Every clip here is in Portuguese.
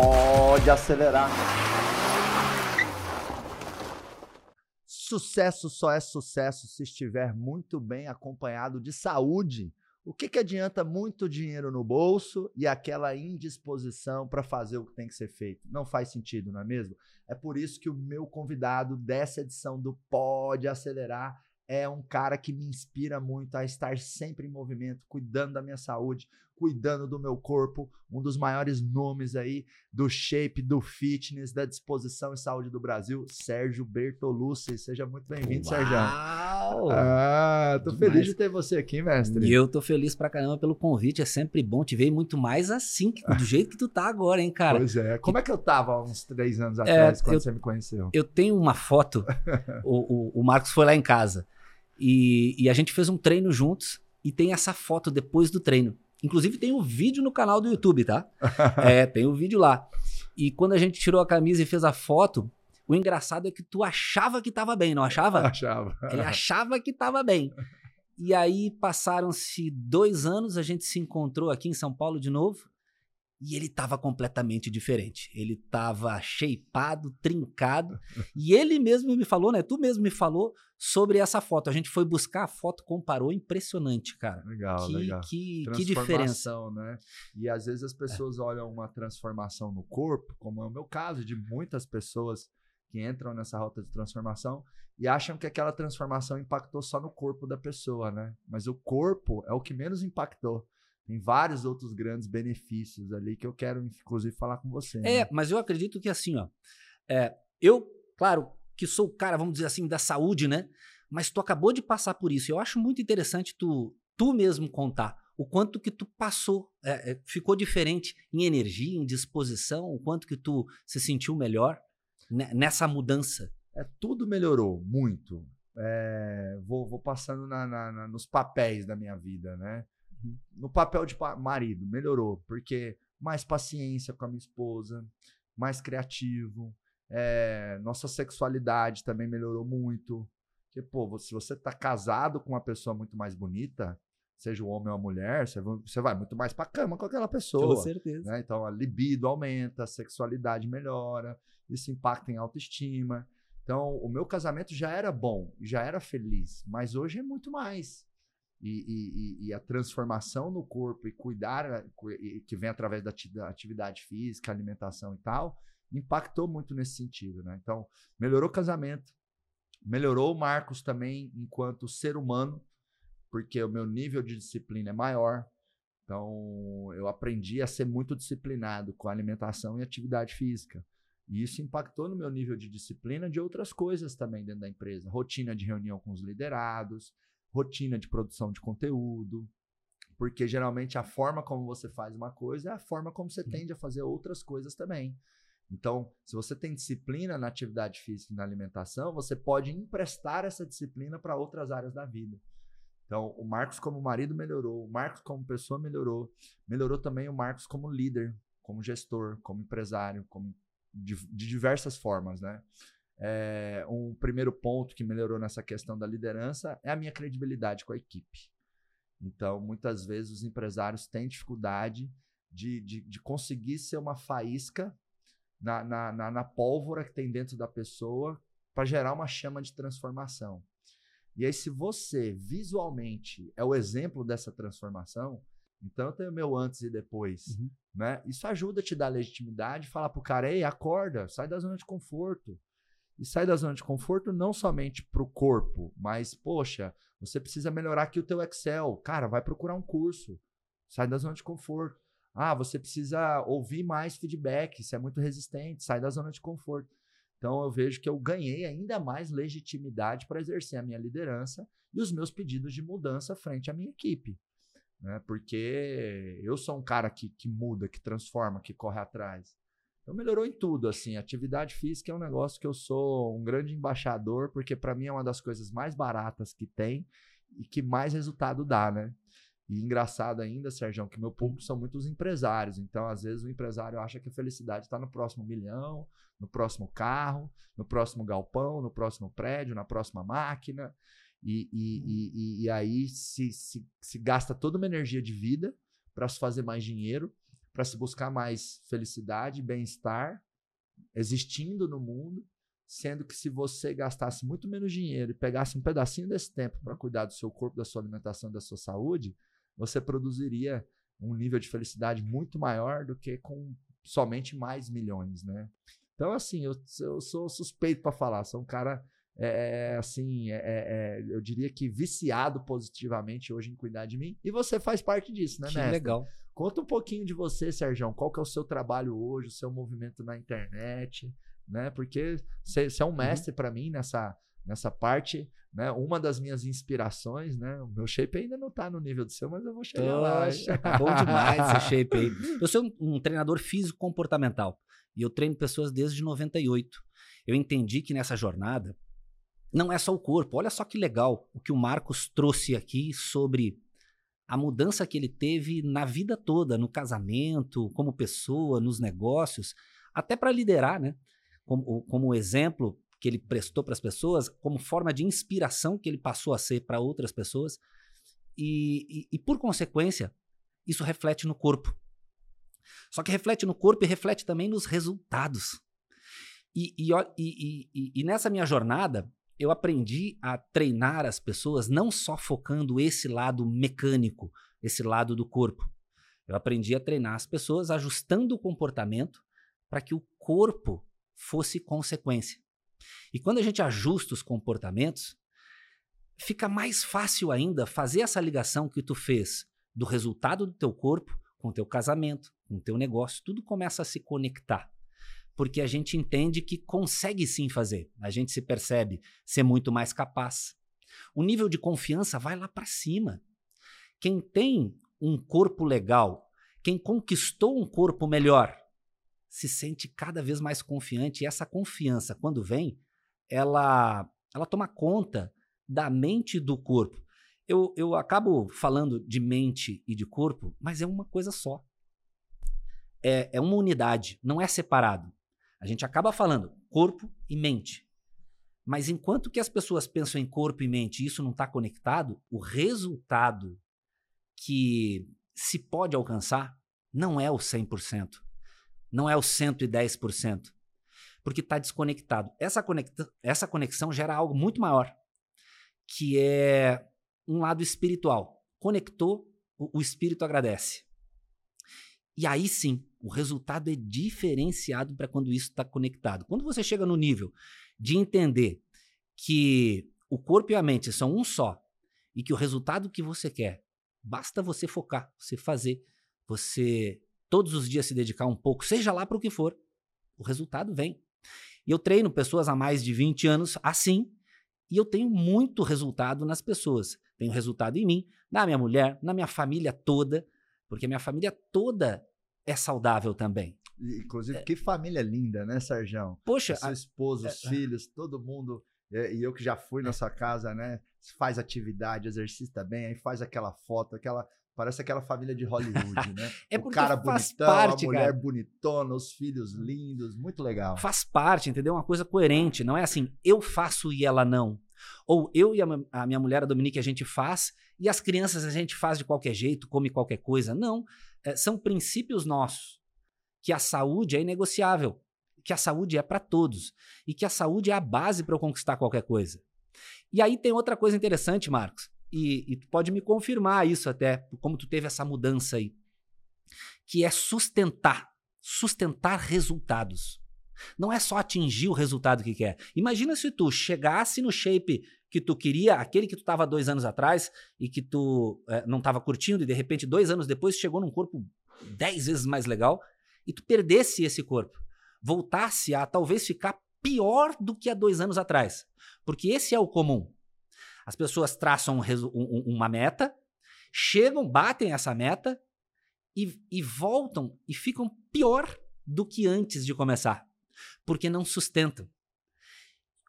Pode acelerar. Sucesso só é sucesso se estiver muito bem acompanhado de saúde. O que, que adianta muito dinheiro no bolso e aquela indisposição para fazer o que tem que ser feito? Não faz sentido, não é mesmo? É por isso que o meu convidado dessa edição do Pode Acelerar é um cara que me inspira muito a estar sempre em movimento, cuidando da minha saúde, cuidando do meu corpo, um dos maiores nomes aí do shape, do fitness, da disposição e saúde do Brasil, Sérgio Bertolucci. Seja muito bem-vindo, Sérgio. Ah, tô Demais. feliz de ter você aqui, mestre. E eu tô feliz pra caramba pelo convite, é sempre bom te ver muito mais assim, do jeito que tu tá agora, hein, cara. Pois é. Como é que eu tava há uns três anos é, atrás, é, quando eu, você me conheceu? Eu tenho uma foto, o, o, o Marcos foi lá em casa, e, e a gente fez um treino juntos, e tem essa foto depois do treino. Inclusive tem um vídeo no canal do YouTube, tá? é, tem o um vídeo lá. E quando a gente tirou a camisa e fez a foto, o engraçado é que tu achava que tava bem, não achava? Achava. Ele achava que tava bem. E aí passaram-se dois anos, a gente se encontrou aqui em São Paulo de novo. E ele estava completamente diferente. Ele estava shapeado, trincado. e ele mesmo me falou, né? Tu mesmo me falou sobre essa foto. A gente foi buscar a foto, comparou, impressionante, cara. Legal, que, legal. Que, que diferença. né? E às vezes as pessoas é. olham uma transformação no corpo, como é o meu caso, de muitas pessoas que entram nessa rota de transformação e acham que aquela transformação impactou só no corpo da pessoa, né? Mas o corpo é o que menos impactou. Tem vários outros grandes benefícios ali que eu quero, inclusive, falar com você. É, né? mas eu acredito que assim, ó. É, eu, claro, que sou o cara, vamos dizer assim, da saúde, né? Mas tu acabou de passar por isso. Eu acho muito interessante tu, tu mesmo contar o quanto que tu passou, é, é, ficou diferente em energia, em disposição, o quanto que tu se sentiu melhor nessa mudança. É, tudo melhorou muito. É, vou, vou, passando na, na, na, nos papéis da minha vida, né? No papel de marido, melhorou, porque mais paciência com a minha esposa, mais criativo, é, nossa sexualidade também melhorou muito. Porque, pô, se você tá casado com uma pessoa muito mais bonita, seja o homem ou a mulher, você vai muito mais pra cama com aquela pessoa. Com certeza. Né? Então a libido aumenta, a sexualidade melhora, isso impacta em autoestima. Então, o meu casamento já era bom, já era feliz, mas hoje é muito mais e, e, e, a transformação no corpo e cuidar, que vem através da atividade física, alimentação e tal, impactou muito nesse sentido, né? Então, melhorou o casamento, melhorou o Marcos também enquanto ser humano, porque o meu nível de disciplina é maior. Então, eu aprendi a ser muito disciplinado com alimentação e atividade física. E isso impactou no meu nível de disciplina de outras coisas também dentro da empresa. Rotina de reunião com os liderados, rotina de produção de conteúdo, porque geralmente a forma como você faz uma coisa é a forma como você tende a fazer outras coisas também. Então, se você tem disciplina na atividade física e na alimentação, você pode emprestar essa disciplina para outras áreas da vida. Então, o Marcos como marido melhorou, o Marcos como pessoa melhorou, melhorou também o Marcos como líder, como gestor, como empresário, como de, de diversas formas, né? É, um primeiro ponto que melhorou nessa questão da liderança é a minha credibilidade com a equipe. Então, muitas vezes os empresários têm dificuldade de, de, de conseguir ser uma faísca na, na, na, na pólvora que tem dentro da pessoa para gerar uma chama de transformação. E aí, se você visualmente é o exemplo dessa transformação, então eu tenho meu antes e depois. Uhum. Né? Isso ajuda a te dar legitimidade, falar pro cara, ei, acorda, sai da zona de conforto. E sai da zona de conforto não somente para o corpo, mas, poxa, você precisa melhorar aqui o teu Excel. Cara, vai procurar um curso. Sai da zona de conforto. Ah, você precisa ouvir mais feedback, você é muito resistente, sai da zona de conforto. Então eu vejo que eu ganhei ainda mais legitimidade para exercer a minha liderança e os meus pedidos de mudança frente à minha equipe. Né? Porque eu sou um cara que, que muda, que transforma, que corre atrás. Então melhorou em tudo, assim. Atividade física é um negócio que eu sou um grande embaixador, porque para mim é uma das coisas mais baratas que tem e que mais resultado dá, né? E engraçado ainda, Sérgio, que meu público são muitos empresários. Então, às vezes, o empresário acha que a felicidade está no próximo milhão, no próximo carro, no próximo galpão, no próximo prédio, na próxima máquina. E, e, e, e aí se, se, se gasta toda uma energia de vida para se fazer mais dinheiro para se buscar mais felicidade, bem-estar, existindo no mundo, sendo que se você gastasse muito menos dinheiro e pegasse um pedacinho desse tempo para cuidar do seu corpo, da sua alimentação, da sua saúde, você produziria um nível de felicidade muito maior do que com somente mais milhões, né? Então, assim, eu, eu sou suspeito para falar, sou um cara é, é, assim, é, é, é, eu diria que viciado positivamente hoje em cuidar de mim. E você faz parte disso, né, Que legal. Conta um pouquinho de você, Sérgio. Qual que é o seu trabalho hoje, o seu movimento na internet, né? Porque você é um uhum. mestre uhum. para mim nessa, nessa parte, né? Uma das minhas inspirações, né? O meu shape ainda não tá no nível do seu, mas eu vou chegar lá. Tá bom demais esse shape aí. Eu sou um, um treinador físico comportamental e eu treino pessoas desde 98. Eu entendi que nessa jornada não é só o corpo. Olha só que legal o que o Marcos trouxe aqui sobre a mudança que ele teve na vida toda, no casamento, como pessoa, nos negócios, até para liderar, né? Como, como exemplo que ele prestou para as pessoas, como forma de inspiração que ele passou a ser para outras pessoas. E, e, e, por consequência, isso reflete no corpo. Só que reflete no corpo e reflete também nos resultados. E, e, e nessa minha jornada, eu aprendi a treinar as pessoas não só focando esse lado mecânico, esse lado do corpo. Eu aprendi a treinar as pessoas ajustando o comportamento para que o corpo fosse consequência. E quando a gente ajusta os comportamentos, fica mais fácil ainda fazer essa ligação que tu fez do resultado do teu corpo com o teu casamento, com o teu negócio, tudo começa a se conectar porque a gente entende que consegue sim fazer. A gente se percebe ser muito mais capaz. O nível de confiança vai lá para cima. Quem tem um corpo legal, quem conquistou um corpo melhor, se sente cada vez mais confiante e essa confiança, quando vem, ela ela toma conta da mente e do corpo. Eu, eu acabo falando de mente e de corpo, mas é uma coisa só. É, é uma unidade, não é separado. A gente acaba falando corpo e mente. Mas enquanto que as pessoas pensam em corpo e mente e isso não está conectado, o resultado que se pode alcançar não é o 100%, não é o 110%, porque está desconectado. Essa, conecta, essa conexão gera algo muito maior, que é um lado espiritual. Conectou, o, o espírito agradece. E aí sim, o resultado é diferenciado para quando isso está conectado. Quando você chega no nível de entender que o corpo e a mente são um só e que o resultado que você quer, basta você focar, você fazer, você todos os dias se dedicar um pouco, seja lá para o que for, o resultado vem. E eu treino pessoas há mais de 20 anos assim, e eu tenho muito resultado nas pessoas. Tenho resultado em mim, na minha mulher, na minha família toda, porque a minha família toda é saudável também. Inclusive, é. que família linda, né, Sérgio? Poxa. Seu esposo, é, os é, filhos, todo mundo. É, e eu que já fui na sua casa, né? Faz atividade, exercita bem, aí faz aquela foto, aquela. Parece aquela família de Hollywood, né? é o cara bonitão, parte, a mulher cara. bonitona, os filhos lindos, muito legal. Faz parte, entendeu? Uma coisa coerente, não é assim, eu faço e ela não. Ou eu e a, a minha mulher, a Dominique, a gente faz, e as crianças a gente faz de qualquer jeito, come qualquer coisa. Não. É, são princípios nossos que a saúde é inegociável, que a saúde é para todos e que a saúde é a base para eu conquistar qualquer coisa. E aí tem outra coisa interessante, Marcos, e, e tu pode me confirmar isso até, como tu teve essa mudança aí, que é sustentar, sustentar resultados. Não é só atingir o resultado que quer. Imagina se tu chegasse no shape que tu queria, aquele que tu estava dois anos atrás e que tu é, não estava curtindo, e de repente, dois anos depois, chegou num corpo dez vezes mais legal e tu perdesse esse corpo, voltasse a talvez ficar pior do que há dois anos atrás. Porque esse é o comum. As pessoas traçam um, um, uma meta, chegam, batem essa meta e, e voltam e ficam pior do que antes de começar. Porque não sustentam.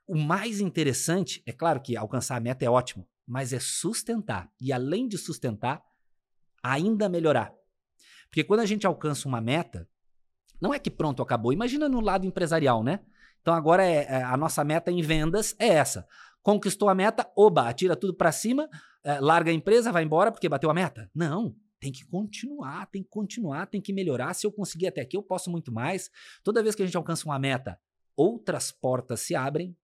O mais interessante, é claro que alcançar a meta é ótimo, mas é sustentar. E além de sustentar, ainda melhorar. Porque quando a gente alcança uma meta, não é que pronto, acabou. Imagina no lado empresarial, né? Então agora é, é a nossa meta em vendas é essa. Conquistou a meta, oba, atira tudo para cima, é, larga a empresa, vai embora porque bateu a meta. Não. tem que continuar, tem que continuar, tem que melhorar. Se eu conseguir até aqui, eu posso muito mais. Toda vez que a gente alcança uma meta, outras portas se abrem.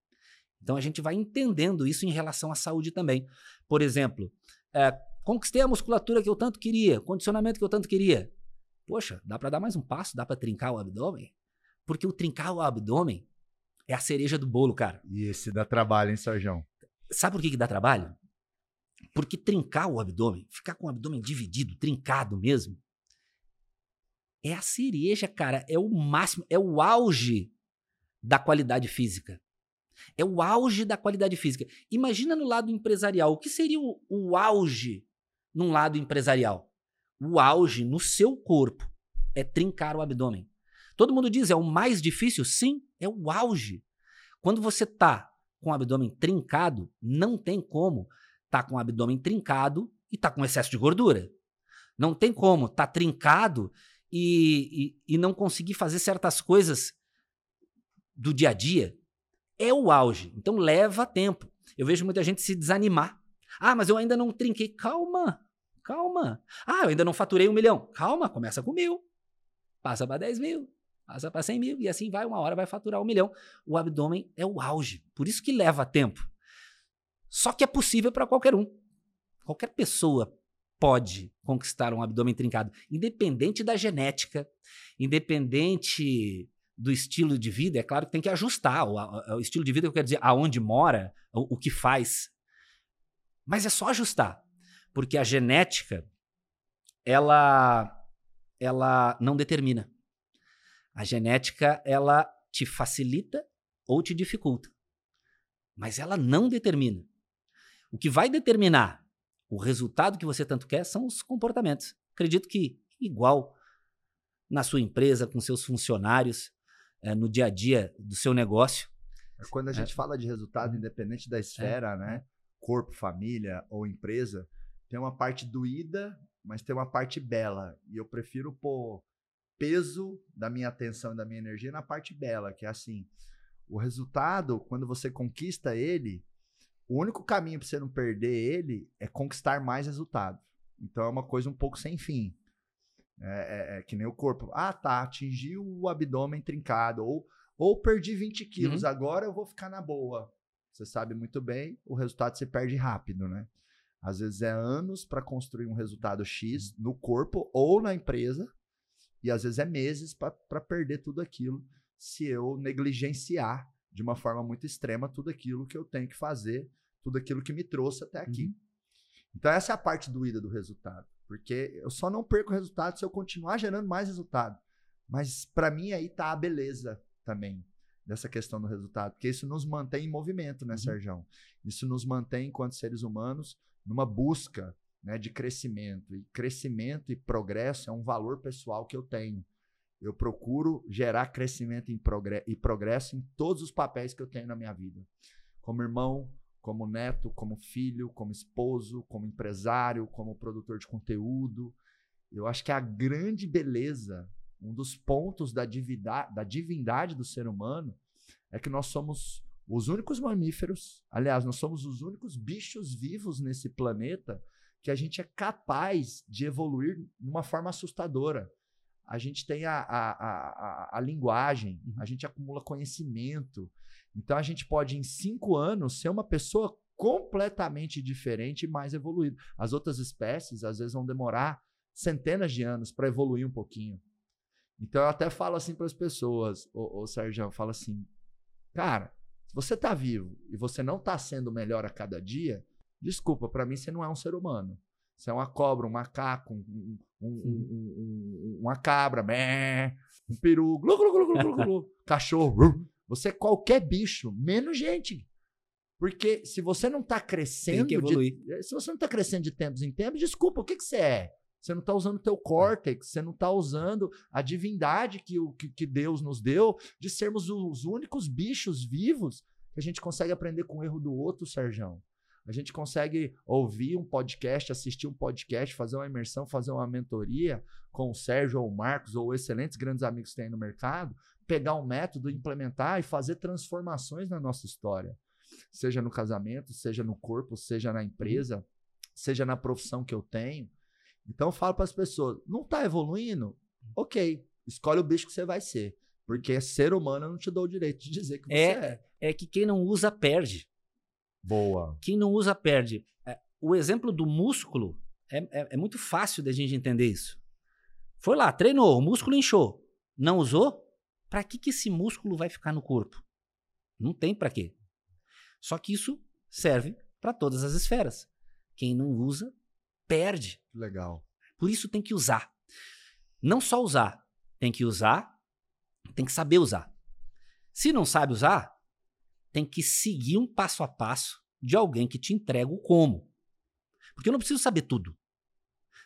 Então a gente vai entendendo isso em relação à saúde também. Por exemplo, é, conquistei a musculatura que eu tanto queria, condicionamento que eu tanto queria. Poxa, dá para dar mais um passo? Dá para trincar o abdômen? Porque o trincar o abdômen é a cereja do bolo, cara. E esse dá trabalho, hein, Sérgio? Sabe por que, que dá trabalho? Porque trincar o abdômen, ficar com o abdômen dividido, trincado mesmo, é a cereja, cara. É o máximo, é o auge da qualidade física. É o auge da qualidade física. Imagina no lado empresarial. O que seria o, o auge num lado empresarial? O auge no seu corpo é trincar o abdômen. Todo mundo diz, é o mais difícil? Sim, é o auge. Quando você tá com o abdômen trincado, não tem como tá com o abdômen trincado e tá com excesso de gordura. Não tem como tá trincado e, e, e não conseguir fazer certas coisas do dia a dia. É o auge. Então leva tempo. Eu vejo muita gente se desanimar. Ah, mas eu ainda não trinquei. Calma, calma. Ah, eu ainda não faturei um milhão. Calma, começa com mil. Passa para 10 mil. Passa para 100 mil. E assim vai, uma hora vai faturar um milhão. O abdômen é o auge. Por isso que leva tempo. Só que é possível para qualquer um. Qualquer pessoa pode conquistar um abdômen trincado, independente da genética, independente do estilo de vida. É claro que tem que ajustar o, o estilo de vida, eu quero dizer, aonde mora, o, o que faz. Mas é só ajustar, porque a genética ela ela não determina. A genética ela te facilita ou te dificulta, mas ela não determina. O que vai determinar o resultado que você tanto quer são os comportamentos. Acredito que igual na sua empresa, com seus funcionários, é, no dia a dia do seu negócio. É quando a gente é. fala de resultado, uhum. independente da esfera, é. né? Corpo, família ou empresa, tem uma parte doída, mas tem uma parte bela. E eu prefiro pôr peso da minha atenção e da minha energia na parte bela, que é assim. O resultado, quando você conquista ele, o único caminho para você não perder ele é conquistar mais resultado. Então é uma coisa um pouco sem fim. É, é, é que nem o corpo. Ah, tá, atingi o abdômen trincado. Ou, ou perdi 20 quilos, uhum. agora eu vou ficar na boa. Você sabe muito bem, o resultado se perde rápido, né? Às vezes é anos para construir um resultado X no corpo ou na empresa, e às vezes é meses para perder tudo aquilo se eu negligenciar de uma forma muito extrema tudo aquilo que eu tenho que fazer, tudo aquilo que me trouxe até aqui. Uhum. Então, essa é a parte doída do resultado. Porque eu só não perco o resultado se eu continuar gerando mais resultado. Mas para mim aí tá a beleza também dessa questão do resultado, porque isso nos mantém em movimento, né, uhum. Sérgio? Isso nos mantém enquanto seres humanos numa busca, né, de crescimento. E crescimento e progresso é um valor pessoal que eu tenho. Eu procuro gerar crescimento e progresso em todos os papéis que eu tenho na minha vida. Como irmão, como neto, como filho, como esposo, como empresário, como produtor de conteúdo. Eu acho que a grande beleza, um dos pontos da divindade, da divindade do ser humano, é que nós somos os únicos mamíferos, aliás, nós somos os únicos bichos vivos nesse planeta que a gente é capaz de evoluir de uma forma assustadora a gente tem a, a, a, a, linguagem, uhum. a gente acumula conhecimento. Então a gente pode, em cinco anos, ser uma pessoa completamente diferente e mais evoluída. As outras espécies, às vezes, vão demorar centenas de anos para evoluir um pouquinho. Então eu até falo assim para as pessoas, ô, ô Sérgio, eu falo assim, cara, se você está vivo e você não está sendo melhor a cada dia, desculpa, para mim você não é um ser humano. Você é uma cobra, um macaco, um, um, um, uma cabra, um peru, glu, glu, glu, cachorro. Você é qualquer bicho, menos gente. Porque se você não está crescendo. De, se você não está crescendo de tempos em tempos, desculpa, o que, que você é? Você não está usando o teu córtex, você não está usando a divindade que, o, que, que Deus nos deu de sermos os únicos bichos vivos que a gente consegue aprender com o erro do outro, Sérgio. A gente consegue ouvir um podcast, assistir um podcast, fazer uma imersão, fazer uma mentoria com o Sérgio ou o Marcos ou excelentes grandes amigos que tem no mercado, pegar um método, implementar e fazer transformações na nossa história. Seja no casamento, seja no corpo, seja na empresa, seja na profissão que eu tenho. Então eu falo para as pessoas, não tá evoluindo? Ok, escolhe o bicho que você vai ser. Porque ser humano eu não te dou o direito de dizer que você é. É, é que quem não usa, perde. Boa. Quem não usa, perde. É, o exemplo do músculo é, é, é muito fácil da gente entender isso. Foi lá, treinou, o músculo inchou. Não usou? Para que, que esse músculo vai ficar no corpo? Não tem para quê. Só que isso serve para todas as esferas. Quem não usa, perde. Legal. Por isso tem que usar. Não só usar, tem que usar, tem que saber usar. Se não sabe usar, tem que seguir um passo a passo de alguém que te entrega o como. Porque eu não preciso saber tudo.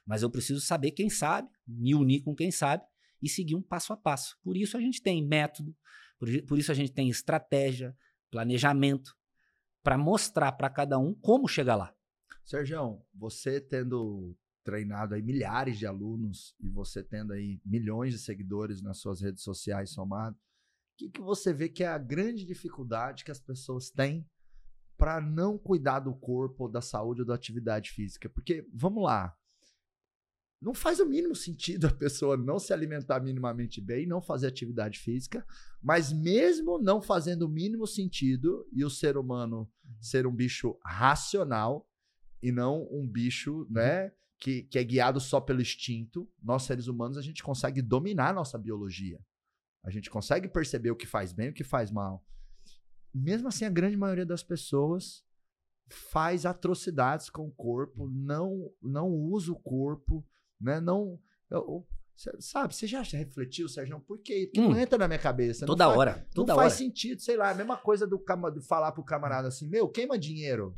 Mas eu preciso saber quem sabe, me unir com quem sabe e seguir um passo a passo. Por isso a gente tem método, por, por isso a gente tem estratégia, planejamento, para mostrar para cada um como chegar lá. Sérgio, você tendo treinado aí milhares de alunos e você tendo aí milhões de seguidores nas suas redes sociais somado, o que, que você vê que é a grande dificuldade que as pessoas têm para não cuidar do corpo, da saúde ou da atividade física? Porque, vamos lá, não faz o mínimo sentido a pessoa não se alimentar minimamente bem, não fazer atividade física, mas mesmo não fazendo o mínimo sentido e o ser humano ser um bicho racional e não um bicho, né, que, que é guiado só pelo instinto, nós seres humanos a gente consegue dominar a nossa biologia. A gente consegue perceber o que faz bem e o que faz mal. Mesmo assim, a grande maioria das pessoas faz atrocidades com o corpo, não não usa o corpo, né? Não. Eu, sabe, você já refletiu, Sérgio? Por quê? Porque hum, não entra na minha cabeça. Toda não hora. Faz, toda não hora. faz sentido, sei lá, a mesma coisa do de falar pro camarada assim: meu, queima dinheiro.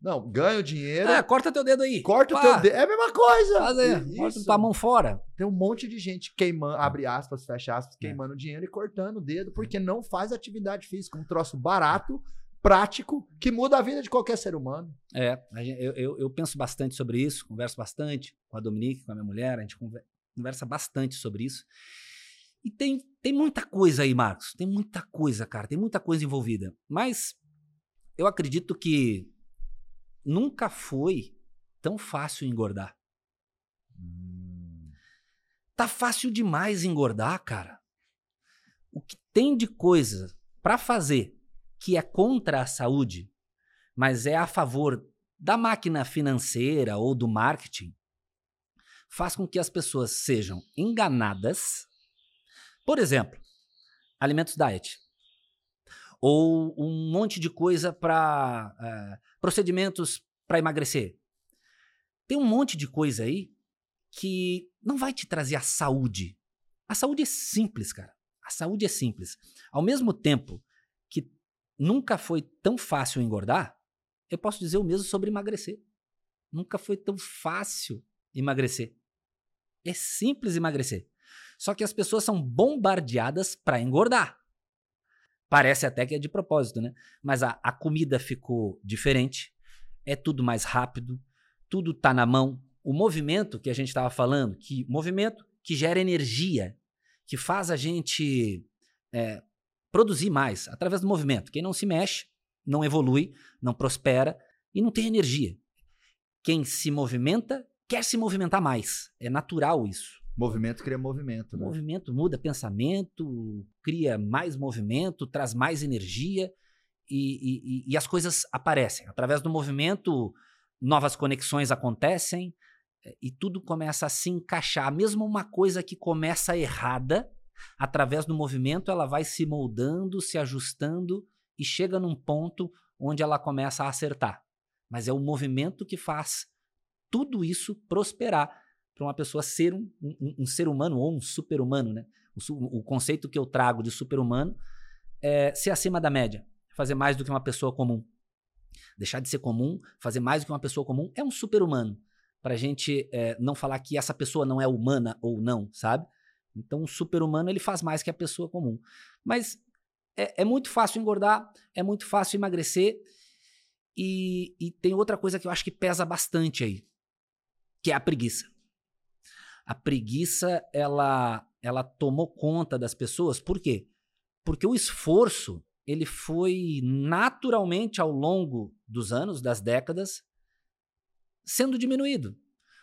Não, ganha o dinheiro. É, corta teu dedo aí. Corta Pá. o teu dedo. É a mesma coisa. Faz aí, corta tua mão fora. Tem um monte de gente queimando, abre aspas, fecha aspas, é. queimando dinheiro e cortando o dedo, porque não faz atividade física. Um troço barato, prático, que muda a vida de qualquer ser humano. É, eu, eu, eu penso bastante sobre isso, converso bastante com a Dominique, com a minha mulher, a gente conversa bastante sobre isso. E tem, tem muita coisa aí, Marcos. Tem muita coisa, cara. Tem muita coisa envolvida. Mas eu acredito que nunca foi tão fácil engordar. Tá fácil demais engordar, cara. O que tem de coisa para fazer que é contra a saúde, mas é a favor da máquina financeira ou do marketing, faz com que as pessoas sejam enganadas. Por exemplo, alimentos diet ou um monte de coisa para uh, eh, procedimentos para emagrecer. Tem um monte de coisa aí que não vai te trazer a saúde. A saúde é simples, cara. A saúde é simples. Ao mesmo tempo nunca foi tão fácil engordar, eu posso dizer o mesmo sobre emagrecer. Nunca foi tão fácil emagrecer. É simples emagrecer. Só que as pessoas são bombardeadas para engordar. Parece até que é de propósito, né? Mas a, a comida ficou diferente, é tudo mais rápido, tudo tá na mão. O movimento que a gente estava falando, que movimento que gera energia, que faz a gente é, produzir mais através do movimento. Quem não se mexe, não evolui, não prospera e não tem energia. Quem se movimenta quer se movimentar mais. É natural isso. Movimento cria movimento. Né? Movimento muda pensamento, cria mais movimento, traz mais energia e, e, e, as coisas aparecem. Através do movimento, novas conexões acontecem eh, e tudo começa a se encaixar. Mesmo uma coisa que começa errada, através do movimento, ela vai se moldando, se ajustando e chega num ponto onde ela começa a acertar. Mas é o movimento que faz tudo isso prosperar para uma pessoa ser um, um, um, ser humano ou um super-humano, né? O, o, conceito que eu trago de super-humano é ser acima da média, fazer mais do que uma pessoa comum. Deixar de ser comum, fazer mais do que uma pessoa comum é um super-humano. Para a gente é, não falar que essa pessoa não é humana ou não, sabe? Então, um super-humano ele faz mais que a pessoa comum. Mas é, é, muito fácil engordar, é muito fácil emagrecer. E, e tem outra coisa que eu acho que pesa bastante aí, que é a preguiça. A preguiça, ela, ela tomou conta das pessoas. Por quê? Porque o esforço, ele foi naturalmente ao longo dos anos, das décadas, sendo diminuído.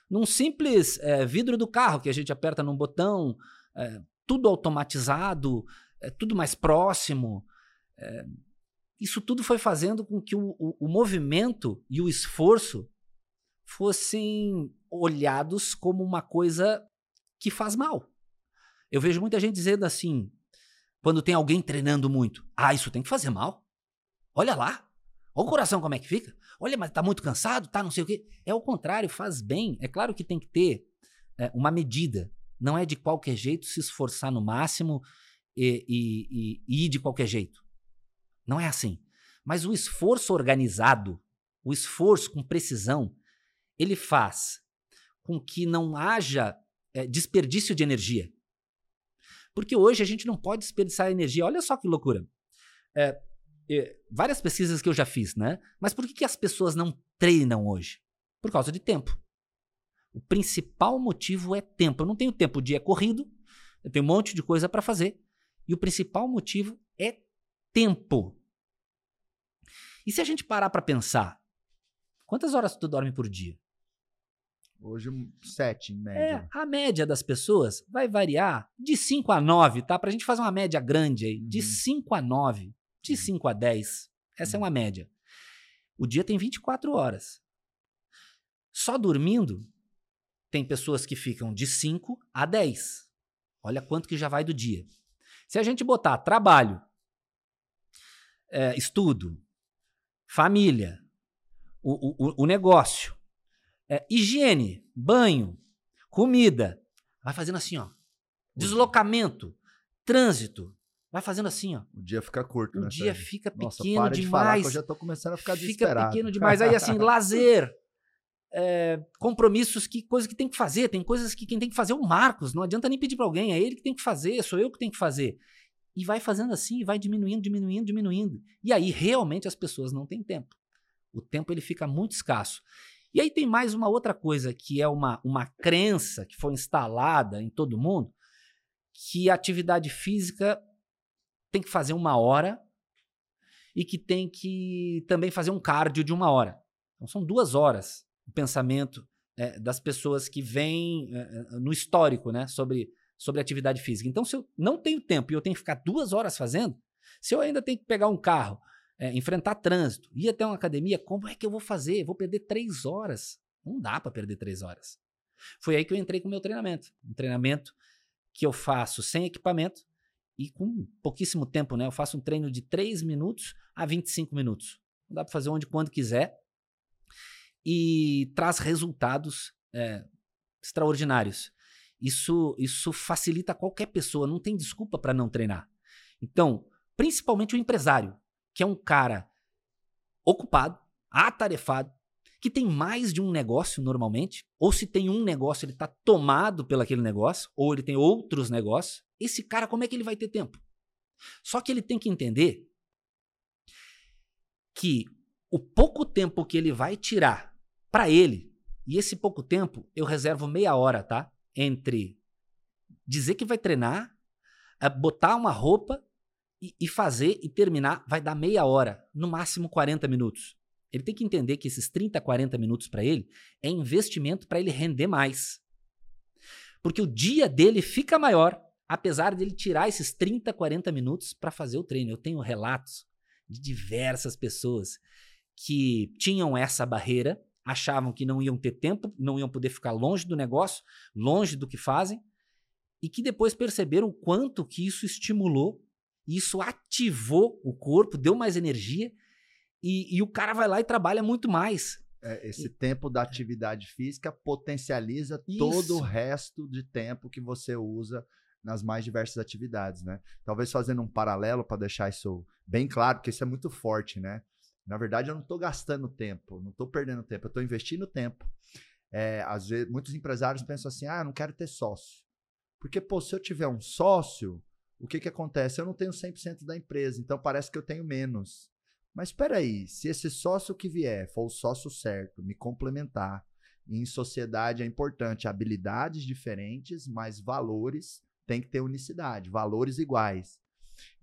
num simples é, vidro do carro que a gente aperta num botão, é, tudo automatizado, é, tudo mais próximo. É, isso tudo foi fazendo com que o, o, o movimento e o esforço fossem olhados como uma coisa que faz mal. Eu vejo muita gente dizendo assim, quando tem alguém treinando muito, ah, isso tem que fazer mal. Olha lá, olha o coração como é que fica. Olha, mas tá muito cansado, tá não sei o quê. É o contrário, faz bem. É claro que tem que ter é, uma medida. Não é de qualquer jeito se esforçar no máximo e, e, e, e ir de qualquer jeito. Não é assim. Mas o esforço organizado, o esforço com precisão, ele faz com que não haja é, desperdício de energia. Porque hoje a gente não pode desperdiçar energia. Olha só que loucura. É, é, várias pesquisas que eu já fiz, né? Mas por que, que as pessoas não treinam hoje? Por causa de tempo. O principal motivo é tempo. Eu não tenho tempo, o dia é corrido, eu tenho um monte de coisa para fazer. E o principal motivo é tempo. E se a gente parar para pensar, quantas horas tu dorme por dia? Hoje, sete, em média. É, a média das pessoas vai variar de 5 a 9, tá? Pra gente fazer uma média grande aí. De 5 uhum. a 9, de 5 uhum. a 10. Essa uhum. é uma média. O dia tem 24 horas. Só dormindo, tem pessoas que ficam de 5 a 10. Olha quanto que já vai do dia. Se a gente botar trabalho, é, estudo, família, o, o, o negócio, é, higiene, banho, comida, vai fazendo assim, ó. Deslocamento, trânsito, vai fazendo assim, ó. O dia fica curto, o né? O dia fica Nossa, pequeno demais. De falar eu já tô começando a ficar Fica pequeno demais. Aí assim, lazer, é, compromissos, que coisa que tem que fazer. Tem coisas que quem tem que fazer é o Marcos. Não adianta nem pedir para alguém, é ele que tem que fazer, sou eu que tenho que fazer. E vai fazendo assim, vai diminuindo, diminuindo, diminuindo. E aí realmente as pessoas não têm tempo. O tempo ele fica muito escasso. E aí tem mais uma outra coisa que é uma, uma crença que foi instalada em todo mundo, que a atividade física tem que fazer uma hora e que tem que também fazer um cardio de uma hora. Então são duas horas o pensamento é, das pessoas que vêm é, no histórico né, sobre, sobre atividade física. Então, se eu não tenho tempo e eu tenho que ficar duas horas fazendo, se eu ainda tenho que pegar um carro, é, enfrentar trânsito, ir até uma academia, como é que eu vou fazer? Vou perder três horas. Não dá para perder três horas. Foi aí que eu entrei com o meu treinamento. Um treinamento que eu faço sem equipamento e com pouquíssimo tempo, né? Eu faço um treino de 3 minutos a 25 minutos. Não dá para fazer onde quando quiser. E traz resultados é, extraordinários. Isso, isso facilita qualquer pessoa, não tem desculpa para não treinar. Então, principalmente o empresário que é um cara ocupado, atarefado, que tem mais de um negócio normalmente, ou se tem um negócio, ele está tomado pelo aquele negócio, ou ele tem outros negócios, esse cara, como é que ele vai ter tempo? Só que ele tem que entender que o pouco tempo que ele vai tirar para ele, e esse pouco tempo eu reservo meia hora, tá? Entre dizer que vai treinar, é botar uma roupa e, e fazer e terminar vai dar meia hora, no máximo 40 minutos. Ele tem que entender que esses 30, 40 minutos para ele é investimento para ele render mais. Porque o dia dele fica maior, apesar dele tirar esses 30, 40 minutos para fazer o treino. Eu tenho relatos de diversas pessoas que tinham essa barreira, achavam que não iam ter tempo, não iam poder ficar longe do negócio, longe do que fazem, e que depois perceberam o quanto que isso estimulou isso ativou o corpo, deu mais energia e, e o cara vai lá e trabalha muito mais. É, esse e, tempo da atividade física potencializa isso. todo o resto de tempo que você usa nas mais diversas atividades, né? Talvez fazendo um paralelo para deixar isso bem claro, porque isso é muito forte, né? Na verdade, eu não estou gastando tempo, não estou perdendo tempo, eu estou investindo tempo. É, às vezes, muitos empresários pensam assim: ah, eu não quero ter sócio. Porque, pô, se eu tiver um sócio, o que, que acontece? Eu não tenho 100% da empresa, então parece que eu tenho menos. Mas espera aí, se esse sócio que vier for o sócio certo, me complementar, em sociedade é importante habilidades diferentes, mas valores tem que ter unicidade, valores iguais.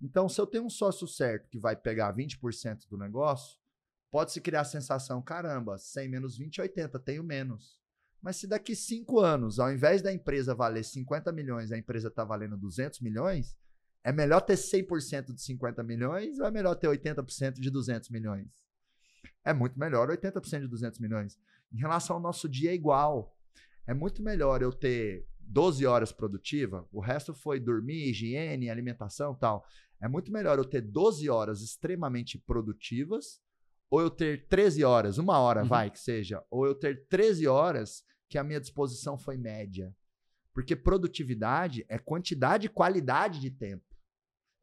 Então, se eu tenho um sócio certo que vai pegar 20% do negócio, pode-se criar a sensação, caramba, 100 menos 20, 80, tenho menos. Mas se daqui cinco anos, ao invés da empresa valer 50 milhões, a empresa está valendo 200 milhões, é melhor ter 100% de 50 milhões ou é melhor ter 80% de 200 milhões? É muito melhor 80% de 200 milhões. Em relação ao nosso dia, é igual. É muito melhor eu ter 12 horas produtiva, o resto foi dormir, higiene, alimentação tal. É muito melhor eu ter 12 horas extremamente produtivas, ou eu ter 13 horas, uma hora uhum. vai que seja, ou eu ter 13 horas que a minha disposição foi média. Porque produtividade é quantidade e qualidade de tempo.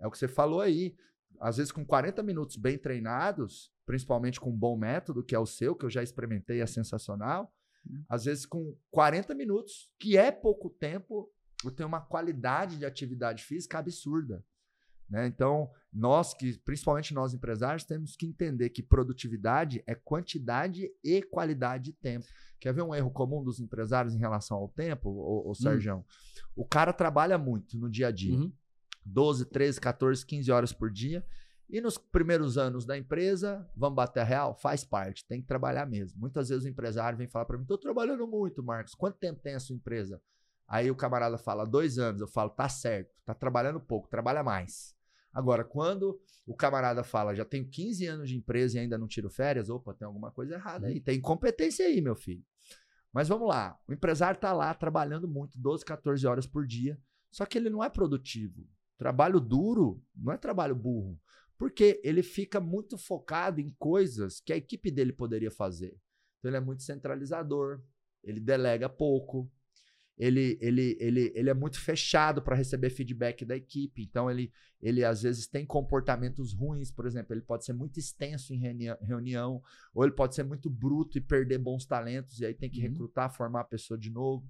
É o que você falou aí. Às vezes, com 40 minutos bem treinados, principalmente com um bom método, que é o seu, que eu já experimentei, é sensacional. Às vezes, com 40 minutos, que é pouco tempo, eu tenho uma qualidade de atividade física absurda. Né? Então, nós que, principalmente nós empresários, temos que entender que produtividade é quantidade e qualidade de tempo. Quer ver um erro comum dos empresários em relação ao tempo, o, o Sérgio? Hum. O cara trabalha muito no dia a dia. Uhum. 12, 13, 14, 15 horas por dia. E nos primeiros anos da empresa, vamos bater a real? Faz parte, tem que trabalhar mesmo. Muitas vezes o empresário vem falar para mim: estou trabalhando muito, Marcos. Quanto tempo tem a sua empresa? Aí o camarada fala: dois anos. Eu falo: tá certo, tá trabalhando pouco, trabalha mais. Agora, quando o camarada fala: já tenho 15 anos de empresa e ainda não tiro férias, opa, tem alguma coisa errada aí. Tem incompetência aí, meu filho. Mas vamos lá: o empresário está lá trabalhando muito, 12, 14 horas por dia, só que ele não é produtivo. Trabalho duro não é trabalho burro. Porque ele fica muito focado em coisas que a equipe dele poderia fazer. Então ele é muito centralizador, ele delega pouco, ele, ele, ele, ele é muito fechado para receber feedback da equipe. Então, ele, ele às vezes tem comportamentos ruins, por exemplo, ele pode ser muito extenso em reunião, ou ele pode ser muito bruto e perder bons talentos, e aí tem que uhum. recrutar, formar a pessoa de novo.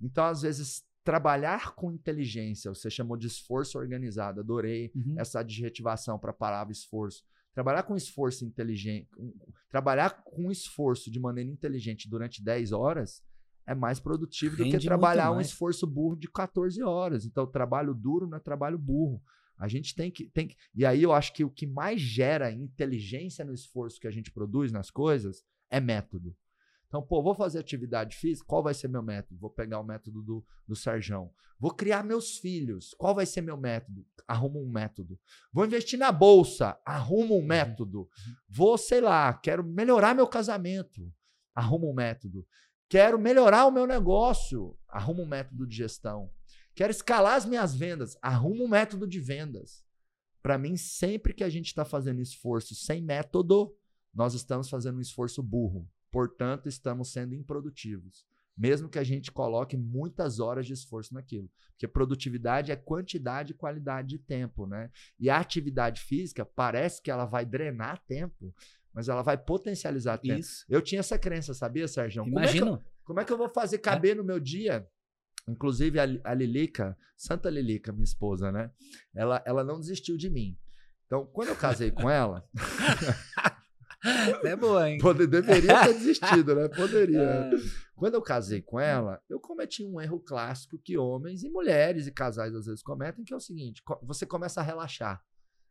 Então, às vezes, trabalhar com inteligência, você chamou de esforço organizado, adorei uhum. essa adjetivação para a palavra esforço. Trabalhar com esforço inteligente, trabalhar com esforço de maneira inteligente durante 10 horas é mais produtivo Rende do que trabalhar um esforço burro de 14 horas. Então, trabalho duro não é trabalho burro. A gente tem que, tem que. E aí eu acho que o que mais gera inteligência no esforço que a gente produz nas coisas é método. Então, pô, vou fazer atividade física, qual vai ser meu método? Vou pegar o método do, do Sarjão. Vou criar meus filhos, qual vai ser meu método? Arrumo um método. Vou investir na bolsa, arrumo um uhum. método. Vou, sei lá, quero melhorar meu casamento, arrumo um método. Quero melhorar o meu negócio, arrumo um método de gestão. Quero escalar as minhas vendas, arrumo um método de vendas. Para mim, sempre que a gente está fazendo esforço sem método, nós estamos fazendo um esforço burro. Portanto, estamos sendo improdutivos. Mesmo que a gente coloque muitas horas de esforço naquilo. Porque produtividade é quantidade e qualidade de tempo, né? E a atividade física parece que ela vai drenar tempo, mas ela vai potencializar tempo. Isso. Eu tinha essa crença, sabia, Sérgio? Imagino. Como é, eu, como é que eu vou fazer caber é. no meu dia? Inclusive, a, a Lilica, Santa Lilica, minha esposa, né? Ela, ela não desistiu de mim. Então, quando eu casei com ela. é boa, hein? Poder, deveria ter desistido, né? Poderia. É. Quando eu casei com ela, eu cometi um erro clássico que homens e mulheres e casais às vezes cometem, que é o seguinte: você começa a relaxar.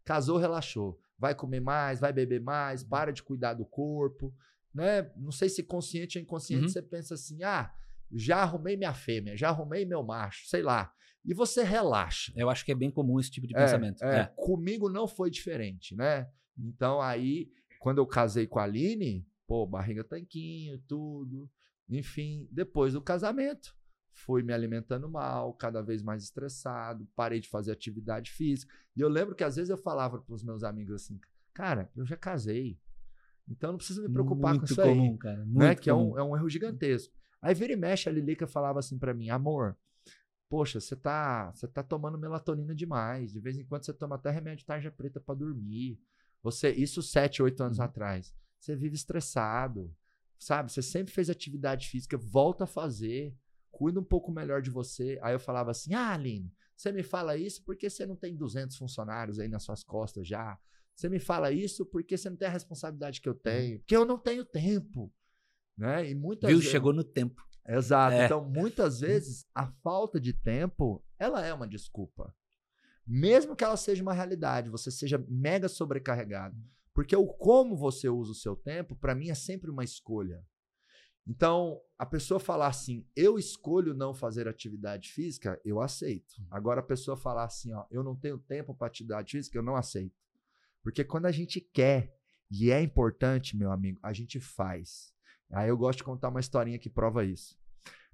Casou, relaxou. Vai comer mais, vai beber mais, para de cuidar do corpo. Né? Não sei se consciente ou inconsciente uhum. você pensa assim: ah, já arrumei minha fêmea, já arrumei meu macho, sei lá. E você relaxa. Eu acho que é bem comum esse tipo de é, pensamento. É. É. Comigo não foi diferente, né? Então aí quando eu casei com a Aline, pô, barriga tanquinho, tudo. Enfim, depois do casamento, fui me alimentando mal, cada vez mais estressado, parei de fazer atividade física. E eu lembro que às vezes eu falava para os meus amigos assim, cara, eu já casei. Então não precisa me preocupar muito com isso comum, aí. Cara, né? Que é um, é um erro gigantesco. Aí vira e mexe, a Lilica falava assim para mim, amor, poxa, você tá, você tá tomando melatonina demais. De vez em quando você toma até remédio tarja preta para dormir. Você, isso sete, oito anos uhum. atrás. Você vive estressado, sabe? Você sempre fez atividade física, volta a fazer, cuida um pouco melhor de você. Aí eu falava assim: "Ah, Aline, você me fala isso porque você não tem 200 funcionários aí nas suas costas já. Você me fala isso porque você não tem a responsabilidade que eu uhum. tenho, porque eu não tenho tempo". Né? E muitas Viu, vezes... chegou no tempo. Exato. É. Então, muitas vezes a falta de tempo, ela é uma desculpa mesmo que ela seja uma realidade, você seja mega sobrecarregado. Porque o como você usa o seu tempo, para mim, é sempre uma escolha. Então, a pessoa falar assim, eu escolho não fazer atividade física, eu aceito. Agora, a pessoa falar assim, ó, eu não tenho tempo para atividade física, eu não aceito. Porque quando a gente quer e é importante, meu amigo, a gente faz. Aí eu gosto de contar uma historinha que prova isso.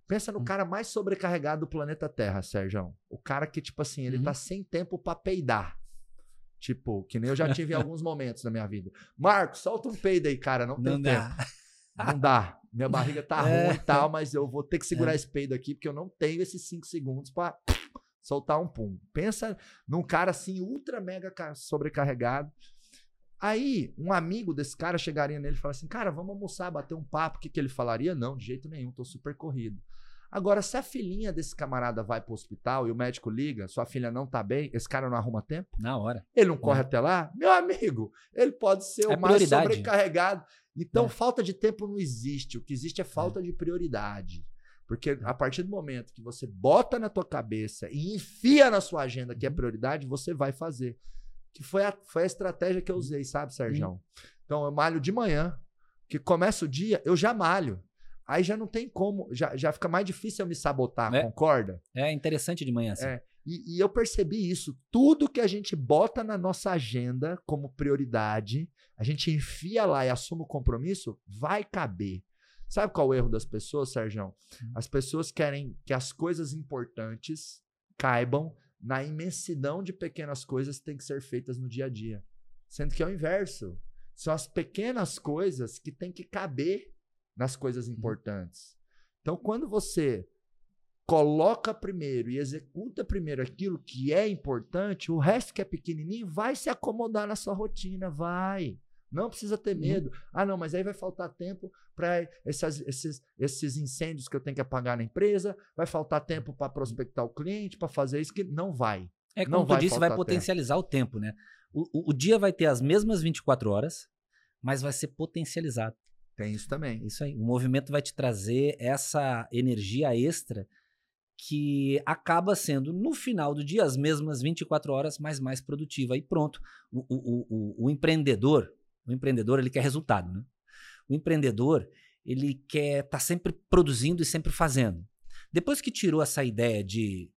Pensa no cara mais sobrecarregado do planeta Terra, Sérgio. O cara que, tipo assim, ele tá uhum. tá sem tempo para peidar. Tipo, que nem eu já tive em alguns momentos na minha vida. Marcos, solta um peido aí, cara. Não tem não tempo. Dá. Não dá. Minha barriga tá é. ruim e tal, mas eu vou ter que segurar é. esse peido aqui, porque eu não tenho esses cinco segundos para soltar um pum. Pensa num cara assim, ultra mega sobrecarregado. Aí, um amigo desse cara chegaria nele e falaria assim: Cara, vamos almoçar, bater um papo. O que, que ele falaria? Não, de jeito nenhum, tô super corrido. Agora, se a filhinha desse camarada vai pro hospital e o médico liga, sua filha não tá bem, esse cara não arruma tempo? Na hora. Ele não corre é. até lá? Meu amigo, ele pode ser é o mais prioridade. sobrecarregado. Então, é. falta de tempo não existe. O que existe é falta é. de prioridade. Porque a partir do momento que você bota na tua cabeça e enfia na sua agenda que é uhum. prioridade, você vai fazer. Que foi a, foi a estratégia que eu usei, sabe, Sérgio? Uhum. Então, eu malho de manhã, que começa o dia, eu já malho. Aí já não tem como, já, já fica mais difícil eu me sabotar, é. concorda? É interessante de manhã, assim. É. E, e, eu percebi isso. Tudo que a gente bota na nossa agenda como prioridade, a gente enfia lá e assume o compromisso, vai caber. Sabe qual é o erro das pessoas, Sérgio? Hum. As pessoas querem que as coisas importantes caibam na imensidão de pequenas coisas que têm que ser feitas no dia a dia. Sendo que é o inverso. São as pequenas coisas que têm que caber nas coisas uhum. importantes. Então, quando você coloca primeiro e executa primeiro aquilo que é importante, o resto que é pequenininho vai se acomodar na sua rotina, vai. Não precisa ter uhum. medo. Ah, não, mas aí vai faltar tempo para esses, esses incêndios que eu tenho que apagar na empresa, vai faltar tempo para prospectar o cliente, para fazer isso, que não vai. É como não tu vai disse, vai potencializar tempo. o tempo, né? O, o, o dia vai ter as mesmas 24 horas, mas vai ser potencializado. Tem isso também. Isso aí. O movimento vai te trazer essa energia extra que acaba sendo, no final do dia, as mesmas 24 horas, mas mais produtiva. E pronto. O, o, o, o empreendedor, o empreendedor, ele quer resultado, né? O empreendedor, ele quer estar tá sempre produzindo e sempre fazendo. Depois que tirou essa ideia de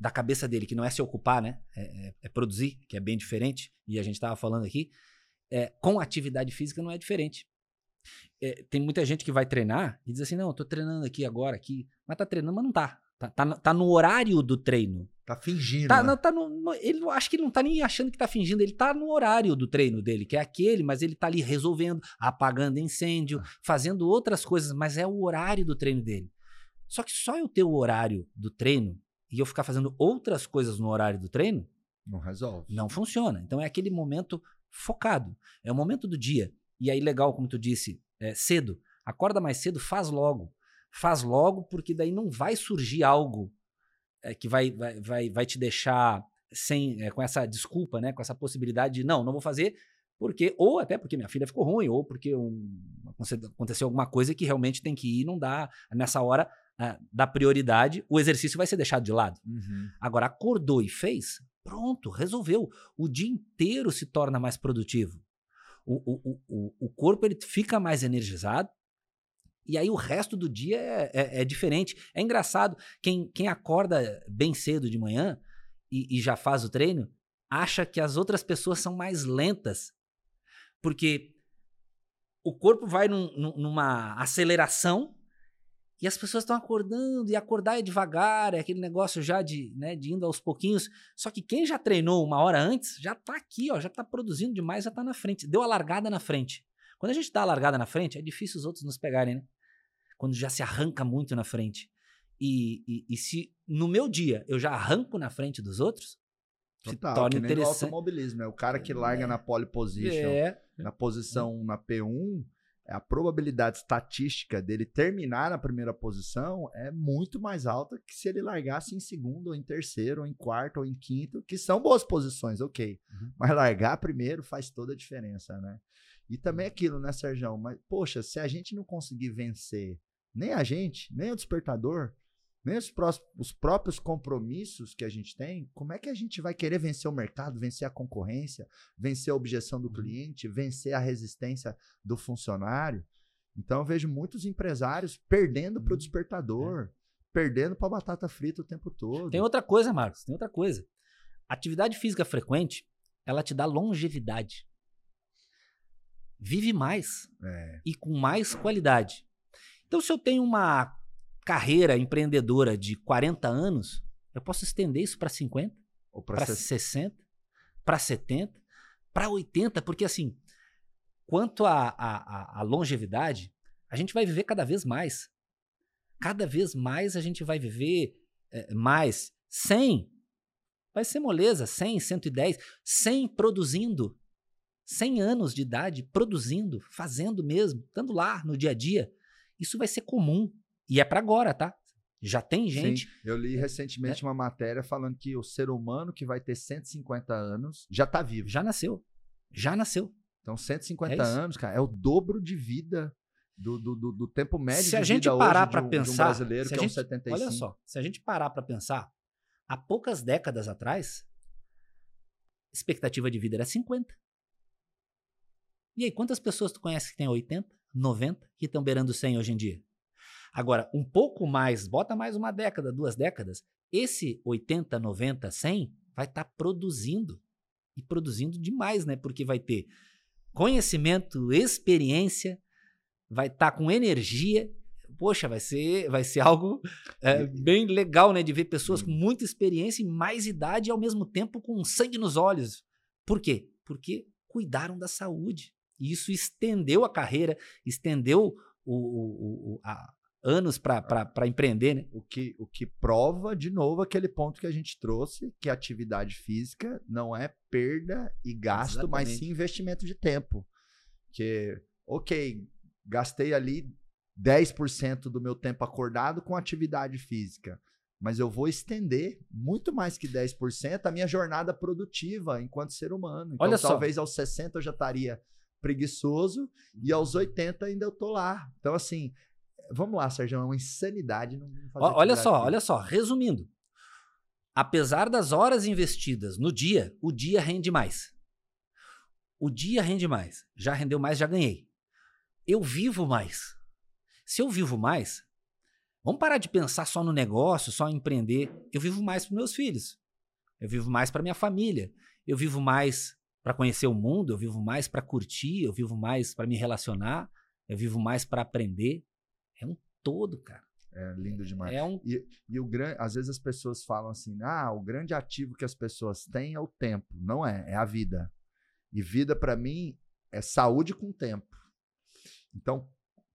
da cabeça dele, que não é se ocupar, né? É, é, é produzir, que é bem diferente, e a gente estava falando aqui, é, com atividade física não é diferente é, tem muita gente que vai treinar e diz assim: não, eu tô treinando aqui agora, aqui. Mas tá treinando, mas não tá. Tá, tá, tá no horário do treino. Tá fingindo. Tá, né? não, tá no, no, ele acho que ele não tá nem achando que tá fingindo, ele tá no horário do treino dele, que é aquele, mas ele tá ali resolvendo, apagando incêndio, ah. fazendo outras coisas, mas é o horário do treino dele. Só que só eu ter o horário do treino e eu ficar fazendo outras coisas no horário do treino, não resolve. Não funciona. Então é aquele momento focado. É o momento do dia. E aí, legal, como tu disse, é, cedo. Acorda mais cedo, faz logo. Faz logo, porque daí não vai surgir algo é, que vai, vai, vai, vai te deixar sem é, com essa desculpa, né? Com essa possibilidade de não, não vou fazer, porque ou até porque minha filha ficou ruim, ou porque um, aconteceu alguma coisa que realmente tem que ir, não dá nessa hora uh, da prioridade, o exercício vai ser deixado de lado. Uhum. Agora acordou e fez, pronto, resolveu. O dia inteiro se torna mais produtivo o, o, o, o corpo ele fica mais energizado, e aí o resto do dia é, é, é, diferente. É engraçado, quem, quem acorda bem cedo de manhã e, e, já faz o treino, acha que as outras pessoas são mais lentas. Porque o corpo vai num, numa aceleração e as pessoas estão acordando, e acordar é devagar, é aquele negócio já de, né, de indo aos pouquinhos. Só que quem já treinou uma hora antes, já está aqui, ó, já está produzindo demais, já está na frente. Deu a largada na frente. Quando a gente dá a largada na frente, é difícil os outros nos pegarem, né? Quando já se arranca muito na frente. E, e, e se no meu dia eu já arranco na frente dos outros, Total, torna que nem interessante. automobilismo, é o cara que larga é. na pole position, é. na posição na P1, a probabilidade estatística dele terminar na primeira posição é muito mais alta que se ele largasse em segundo, ou em terceiro, ou em quarto, ou em quinto, que são boas posições, ok. Uhum. Mas largar primeiro faz toda a diferença, né? E também uhum. aquilo, né, Sérgio? Mas, poxa, se a gente não conseguir vencer nem a gente, nem o despertador, nem os, os, próprios compromissos que a gente tem, como é que a gente vai querer vencer o mercado, vencer a concorrência, vencer a objeção do uhum. cliente, vencer a resistência do funcionário? Então eu vejo muitos empresários perdendo para o Uhum. despertador, perdendo para batata frita o tempo todo. Tem outra coisa, Marcos, tem outra coisa. Atividade física frequente, ela te dá longevidade. Vive mais É, e com mais qualidade. Então, se eu tenho uma carreira empreendedora de 40 anos, eu posso estender isso para 50, ou para para ser 60, para 70, para 80, porque assim, quanto à longevidade, a gente vai viver cada vez mais. Cada vez mais a gente vai viver eh, mais. 100 vai ser moleza, 100, 110, 100 produzindo. 100 anos de idade produzindo, fazendo mesmo, estando lá no dia a dia. Isso vai ser comum. E é para agora, tá? Já tem gente. Sim, eu li recentemente uma matéria falando que o ser humano que vai ter 150 anos já está vivo. Já nasceu. Já nasceu. Então, 150 É anos, cara, é o dobro de vida do, do, do, do tempo médio Se de a gente vida parar de um, de um pensar, brasileiro se que a é um gente- 75. Olha só, se a gente parar para pensar, há poucas décadas atrás, a expectativa de vida era 50. E aí, quantas pessoas tu conhece que tem 80, 90, que estão beirando 100 hoje em dia? Agora, um pouco mais, bota mais uma década, duas décadas, esse 80, 90, 100 vai estar produzindo. E produzindo demais, né? Porque vai ter conhecimento, experiência, vai estar com energia. Poxa, vai ser, vai ser algo é, bem legal, né? De ver pessoas com muita experiência e mais idade e ao mesmo tempo com sangue nos olhos. Por quê? Porque cuidaram da saúde. E isso estendeu a carreira, estendeu o, o- o- a- anos para empreender, né? O que, o que prova, de novo, aquele ponto que a gente trouxe, que a atividade física não é perda e gasto, mas Exatamente. sim investimento de tempo. Que, ok, gastei ali 10% do meu tempo acordado com atividade física, mas eu vou estender muito mais que 10% a minha jornada produtiva enquanto ser humano. Então, Olha só. talvez aos 60 eu já estaria preguiçoso e aos 80 ainda eu tô lá. Então, assim, vamos lá, Sérgio, é uma insanidade não fazer Olha só, física. olha só, resumindo. Apesar das horas investidas no dia, o dia rende mais. O dia rende mais. Já rendeu mais, já ganhei. Eu vivo mais. Se eu vivo mais, vamos parar de pensar só no negócio, só em empreender. Eu vivo mais para meus filhos. Eu vivo mais para minha família. Eu vivo mais para conhecer o mundo, eu vivo mais para curtir, eu vivo mais para me relacionar, eu vivo mais para aprender. É um todo, cara. É lindo demais. É um E, e o grande, às vezes as pessoas falam assim: ah, o grande ativo que as pessoas têm é o tempo. Não é, é a vida. E vida, para mim, é saúde com tempo. Então,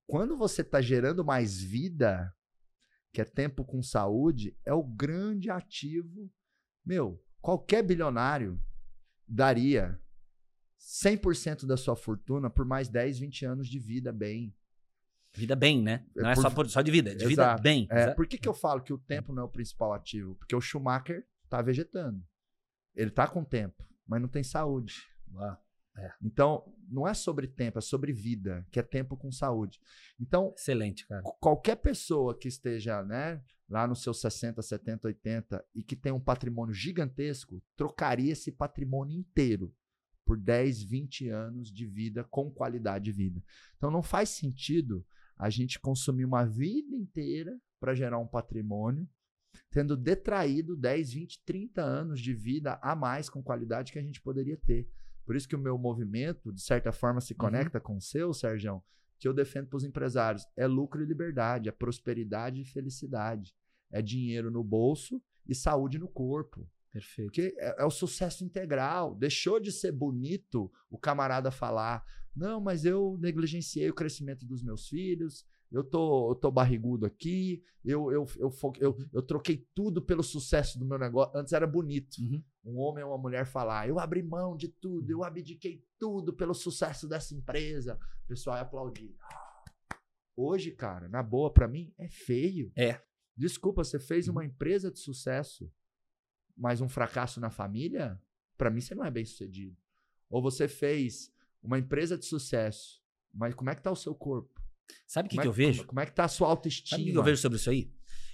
quando você está gerando mais vida, que é tempo com saúde, é o grande ativo. Meu, qualquer bilionário daria 100% da sua fortuna por mais 10, 20 anos de vida bem. Vida bem, né? É Não é por- só, por- só de vida, é de vida Exato. bem. É, Exa- por que, que eu falo que o tempo não é o principal ativo? Porque o Schumacher tá vegetando. Ele tá com tempo, mas não tem saúde. Ah, Então, não é sobre tempo, é sobre vida, que é tempo com saúde. Então, Excelente, cara. qualquer pessoa que esteja, né, lá nos seus 60, 70, 80 e que tem um patrimônio gigantesco, trocaria esse patrimônio inteiro por 10, 20 anos de vida com qualidade de vida. Então não faz sentido a gente consumir uma vida inteira para gerar um patrimônio, tendo detraído 10, 20, 30 anos de vida a mais com qualidade que a gente poderia ter. Por isso que o meu movimento, de certa forma, se conecta com o seu, Sérgio, que eu defendo para os empresários. É lucro e liberdade, é prosperidade e felicidade. É dinheiro no bolso e saúde no corpo. Perfeito. Porque é, é o sucesso integral. Deixou de ser bonito o camarada falar: não, mas eu negligenciei o crescimento dos meus filhos, eu tô, eu tô barrigudo aqui, eu, eu, eu, eu, eu troquei tudo pelo sucesso do meu negócio. Antes era bonito. Uhum. Um homem ou uma mulher falar: eu abri mão de tudo, eu abdiquei tudo pelo sucesso dessa empresa. O pessoal ia aplaudir. Hoje, cara, na boa, pra mim, é feio. É. Desculpa, você fez uma empresa de sucesso, mas um fracasso na família? Pra mim, você não é bem sucedido. Ou você fez uma empresa de sucesso, mas como é que tá o seu corpo? Sabe o que, Como que é, eu vejo? Como, como é que tá a sua autoestima? Sabe o que que eu vejo sobre isso aí?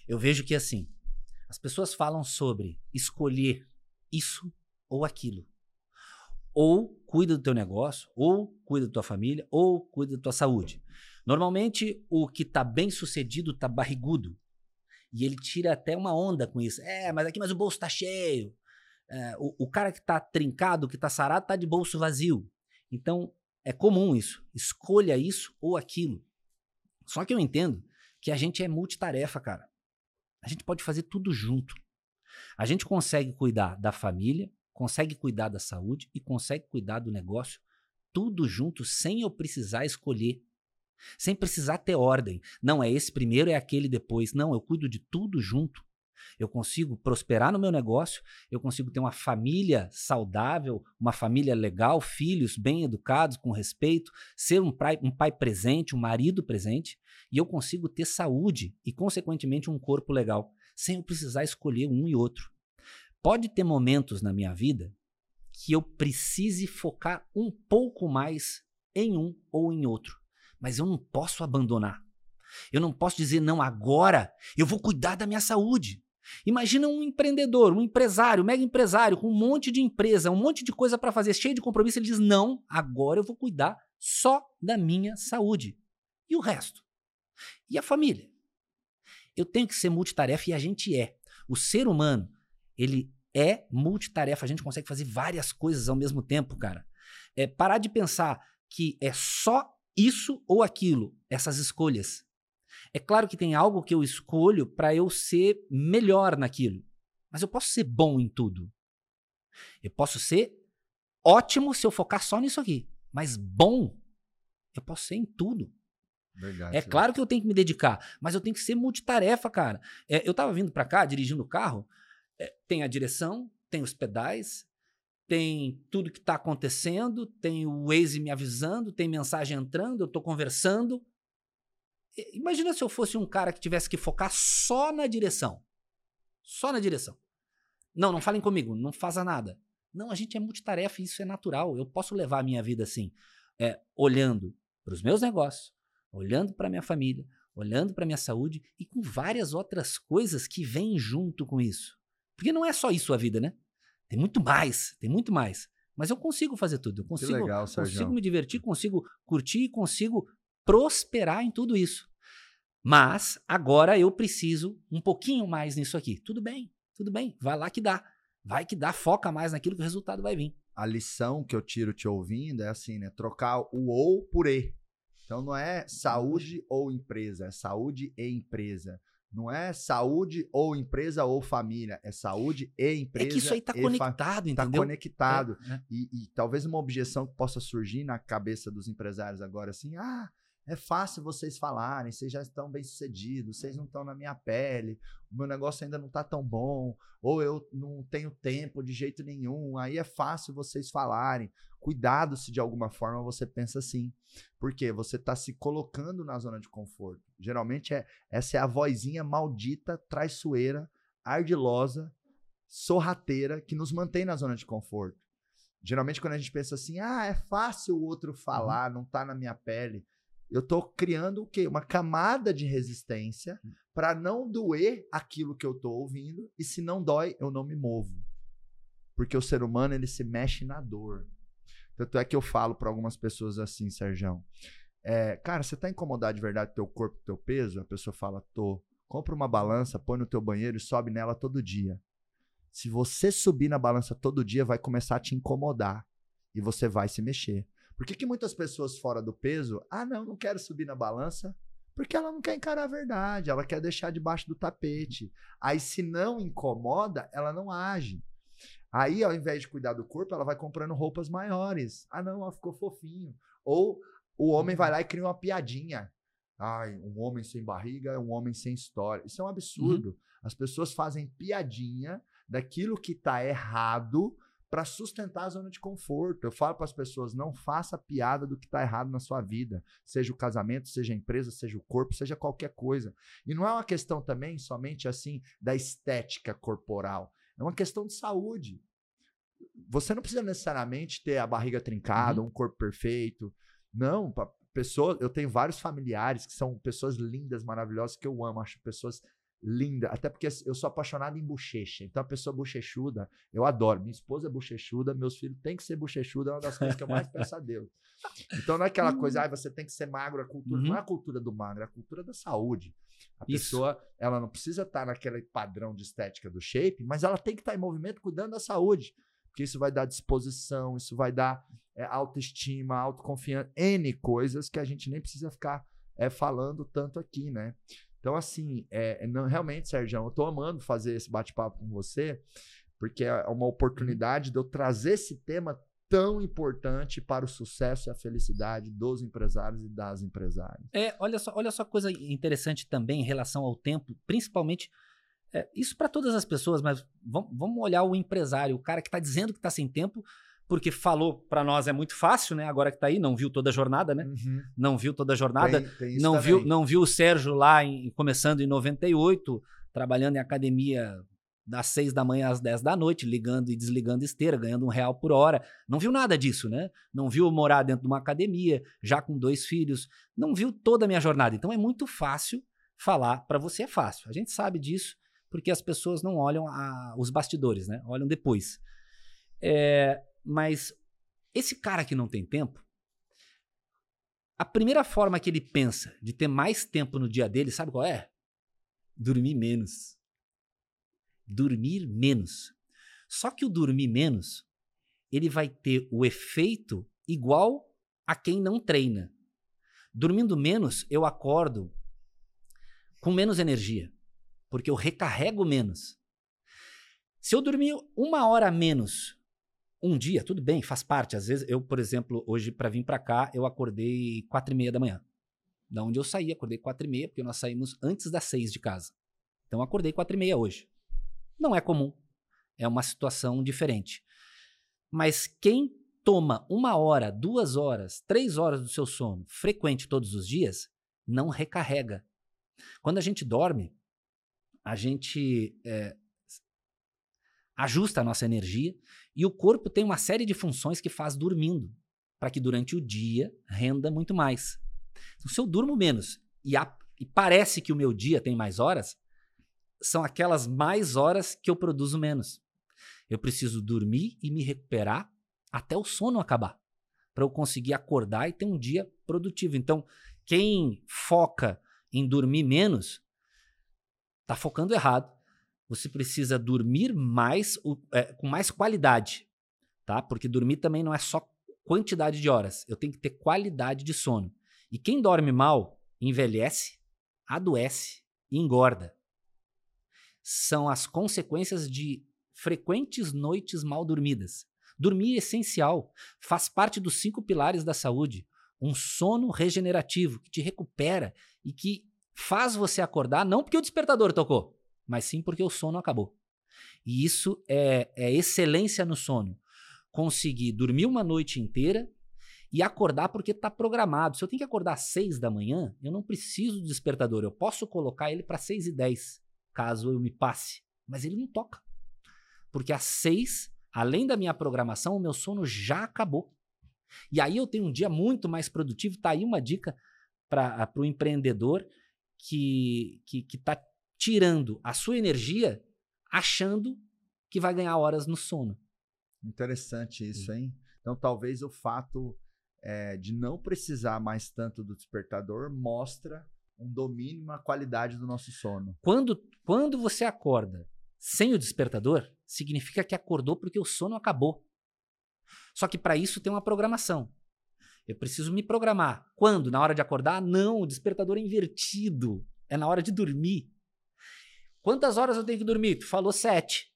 Eu vejo que assim, as pessoas falam sobre escolher isso ou aquilo. Ou cuida do teu negócio, ou cuida da tua família, ou cuida da tua saúde. Normalmente, o que tá bem sucedido tá barrigudo. E ele tira até uma onda com isso. É, mas aqui, mas o bolso tá cheio. É, o, o, cara que tá trincado, que tá sarado, tá de bolso vazio. Então, é comum isso. Escolha isso ou aquilo. Só que eu entendo que a gente é multitarefa, cara. A gente pode fazer tudo junto. A gente consegue cuidar da família, consegue cuidar da saúde e consegue cuidar do negócio tudo junto sem eu precisar escolher. Sem precisar ter ordem. Não é esse primeiro, é aquele depois. Não, eu cuido de tudo junto. Eu consigo prosperar no meu negócio, eu consigo ter uma família saudável, uma família legal, filhos bem educados, com respeito, ser um pai, um pai presente, um marido presente, e eu consigo ter saúde e, consequentemente, um corpo legal, sem eu precisar escolher um e outro. Pode ter momentos na minha vida que eu precise focar um pouco mais em um ou em outro, mas eu não posso abandonar. Eu não posso dizer, não, agora eu vou cuidar da minha saúde. Imagina um empreendedor, um empresário, um mega empresário, com um monte de empresa, um monte de coisa para fazer, cheio de compromisso. Ele diz: Não, agora eu vou cuidar só da minha saúde. E o resto? E a família? Eu tenho que ser multitarefa e a gente é. O ser humano, ele é multitarefa. A gente consegue fazer várias coisas ao mesmo tempo, cara. É parar de pensar que é só isso ou aquilo, essas escolhas. É claro que tem algo que eu escolho para eu ser melhor naquilo. Mas eu posso ser bom em tudo. Eu posso ser ótimo se eu focar só nisso aqui. Mas bom, eu posso ser em tudo. Verdade, é claro que eu tenho que me dedicar, mas eu tenho que ser multitarefa, cara. É, eu tava vindo para cá, dirigindo o carro, é, tem a direção, tem os pedais, tem tudo que tá acontecendo, tem o Waze me avisando, tem mensagem entrando, eu tô conversando. Imagina se eu fosse um cara que tivesse que focar só na direção. Só na direção. Não, não falem comigo, não faça nada. Não, a gente é multitarefa e isso é natural. Eu posso levar a minha vida assim, é, olhando para os meus negócios, olhando para minha família, olhando para minha saúde e com várias outras coisas que vêm junto com isso. Porque não é só isso a vida, né? Tem muito mais, tem muito mais. Mas eu consigo fazer tudo. Eu consigo, legal, consigo me divertir, consigo curtir, consigo prosperar em tudo isso. Mas agora eu preciso um pouquinho mais nisso aqui. Tudo bem, tudo bem, vai lá que dá. Vai que dá, foca mais naquilo que o resultado vai vir. A lição que eu tiro te ouvindo é assim, né? Trocar o ou por e. Então não é saúde ou empresa, é saúde e empresa. Não é saúde ou empresa ou família, é saúde e empresa. É que isso aí tá conectado, tá entendeu? Tá conectado. É, é. E, e, talvez uma objeção que possa surgir na cabeça dos empresários agora, assim, ah, é fácil vocês falarem, vocês já estão bem sucedidos, vocês não estão na minha pele, o meu negócio ainda não está tão bom, ou eu não tenho tempo de jeito nenhum. Aí é fácil vocês falarem. Cuidado se de alguma forma você pensa assim. Porque você está se colocando na zona de conforto. Geralmente é essa é a vozinha maldita, traiçoeira, ardilosa, sorrateira que nos mantém na zona de conforto. Geralmente quando a gente pensa assim, ah, é fácil o outro uhum. falar, não está na minha pele eu estou criando o quê? Uma camada de resistência hum. para não doer aquilo que eu estou ouvindo. E se não dói, eu não me movo. Porque o ser humano, ele se mexe na dor. Tanto é que eu falo para algumas pessoas assim, Sérgio. É, cara, você está incomodado de verdade com teu corpo, teu peso? A pessoa fala, tô. Compra uma balança, põe no teu banheiro e sobe nela todo dia. Se você subir na balança todo dia, vai começar a te incomodar. E você vai se mexer. Por que, que muitas pessoas fora do peso, ah, não, não quero subir na balança, porque ela não quer encarar a verdade, ela quer deixar debaixo do tapete. Aí, se não incomoda, ela não age. Aí, ao invés de cuidar do corpo, ela vai comprando roupas maiores. Ah, não, ela ficou fofinho. Ou o homem vai lá e cria uma piadinha. Ai, um homem sem barriga é um homem sem história. Isso é um absurdo. Uhum. As pessoas fazem piadinha daquilo que está errado para sustentar a zona de conforto. Eu falo para as pessoas: não faça piada do que está errado na sua vida, seja o casamento, seja a empresa, seja o corpo, seja qualquer coisa. E não é uma questão também somente assim da estética corporal, é uma questão de saúde. Você não precisa necessariamente ter a barriga trincada, uhum. um corpo perfeito. Não, pessoas, eu tenho vários familiares que são pessoas lindas, maravilhosas que eu amo, acho pessoas linda. Até porque eu sou apaixonado em bochecha. Então, a pessoa bochechuda, eu adoro. Minha esposa é bochechuda, meus filhos têm que ser bochechuda, é uma das coisas que eu mais peço a Deus. Então, não é aquela coisa, ah, você tem que ser magro, a cultura. Uhum. Não é a cultura do magro, é a cultura da saúde. A Isso. pessoa, ela não precisa estar naquele padrão de estética do shape, mas ela tem que estar em movimento cuidando da saúde. Porque isso vai dar disposição, isso vai dar é, autoestima, autoconfiança, N coisas que a gente nem precisa ficar é, falando tanto aqui, né? Então, assim, é, não, realmente, Sérgio, eu tô amando fazer esse bate-papo com você, porque é uma oportunidade de eu trazer esse tema tão importante para o sucesso e a felicidade dos empresários e das empresárias. É, olha só, olha só coisa interessante também em relação ao tempo, principalmente é, isso para todas as pessoas, mas vamos, vamos olhar o empresário, o cara que está dizendo que está sem tempo, porque falou para nós é muito fácil, né? Agora que está aí, não viu toda a jornada, né? Uhum. Não viu toda a jornada. Tem, tem não viu, não viu o Sérgio lá em, começando em 98, trabalhando em academia das 6 da manhã às 10 da noite, ligando e desligando esteira, ganhando um real por hora. Não viu nada disso, né? Não viu morar dentro de uma academia, já com dois filhos. Não viu toda a minha jornada. Então é muito fácil falar para você é fácil. A gente sabe disso porque as pessoas não olham a, os bastidores, né? Olham depois. É, mas esse cara que não tem tempo, a primeira forma que ele pensa de ter mais tempo no dia dele, sabe qual é? Dormir menos. Dormir menos. Só que o dormir menos, ele vai ter o efeito igual a quem não treina. Dormindo menos, eu acordo com menos energia, porque eu recarrego menos. Se eu dormir uma hora menos um dia, tudo bem, faz parte. Às vezes, eu, por exemplo, hoje, para vir para cá, eu acordei quatro e meia da manhã. Da onde eu saí, acordei quatro e meia, porque nós saímos antes das seis de casa. Então, acordei quatro e meia hoje. Não é comum. É uma situação diferente. Mas quem toma uma hora, duas horas, três horas do seu sono frequente todos os dias, não recarrega. Quando a gente dorme, a gente é, ajusta a nossa energia e o corpo tem uma série de funções que faz dormindo, para que durante o dia renda muito mais. Então, se eu durmo menos e, a, e parece que o meu dia tem mais horas, são aquelas mais horas que eu produzo menos. Eu preciso dormir e me recuperar até o sono acabar, para eu conseguir acordar e ter um dia produtivo. Então, quem foca em dormir menos, está focando errado você precisa dormir mais, é, com mais qualidade, tá? Porque dormir também não é só quantidade de horas, eu tenho que ter qualidade de sono. E quem dorme mal envelhece, adoece e engorda. São as consequências de frequentes noites mal dormidas. Dormir é essencial, faz parte dos cinco pilares da saúde. Um sono regenerativo que te recupera e que faz você acordar não porque o despertador tocou, mas sim porque o sono acabou. E isso é, é excelência no sono. Conseguir dormir uma noite inteira e acordar porque está programado. Se eu tenho que acordar às 6 da manhã, eu não preciso do despertador. Eu posso colocar ele para 6 e 10, caso eu me passe. Mas ele não toca. Porque às 6, além da minha programação, o meu sono já acabou. E aí eu tenho um dia muito mais produtivo. Tá aí uma dica para o empreendedor que que, que tá tirando a sua energia achando que vai ganhar horas no sono. Interessante isso, hein? Então, talvez o fato é, de não precisar mais tanto do despertador mostra um domínio, uma qualidade do nosso sono. Quando, quando você acorda sem o despertador, significa que acordou porque o sono acabou. Só que para isso tem uma programação. Eu preciso me programar. Quando? Na hora de acordar? Não, o despertador é invertido. É na hora de dormir. Quantas horas eu tenho que dormir? Tu falou sete.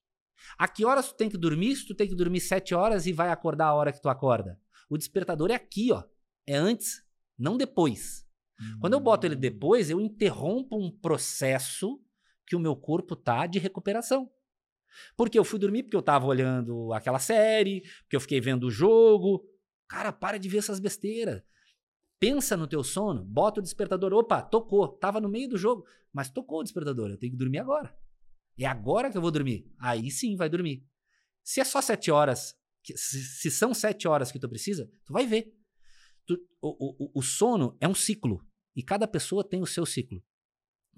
A que horas tu tem que dormir? Se tu tem que dormir sete horas e vai acordar a hora que tu acorda. O despertador é aqui, ó. É antes, não depois. Hum. Quando eu boto ele depois, eu interrompo um processo que o meu corpo tá de recuperação. Porque eu fui dormir porque eu tava olhando aquela série, porque eu fiquei vendo o jogo. Cara, para de ver essas besteiras. Pensa no teu sono, bota o despertador. Opa, tocou. Tava no meio do jogo, mas tocou o despertador. Eu tenho que dormir agora. É agora que eu vou dormir. Aí sim vai dormir. Se é só sete horas, se, são sete horas que tu precisa, tu vai ver. Tu, o, o, o sono é um ciclo. E cada pessoa tem o seu ciclo.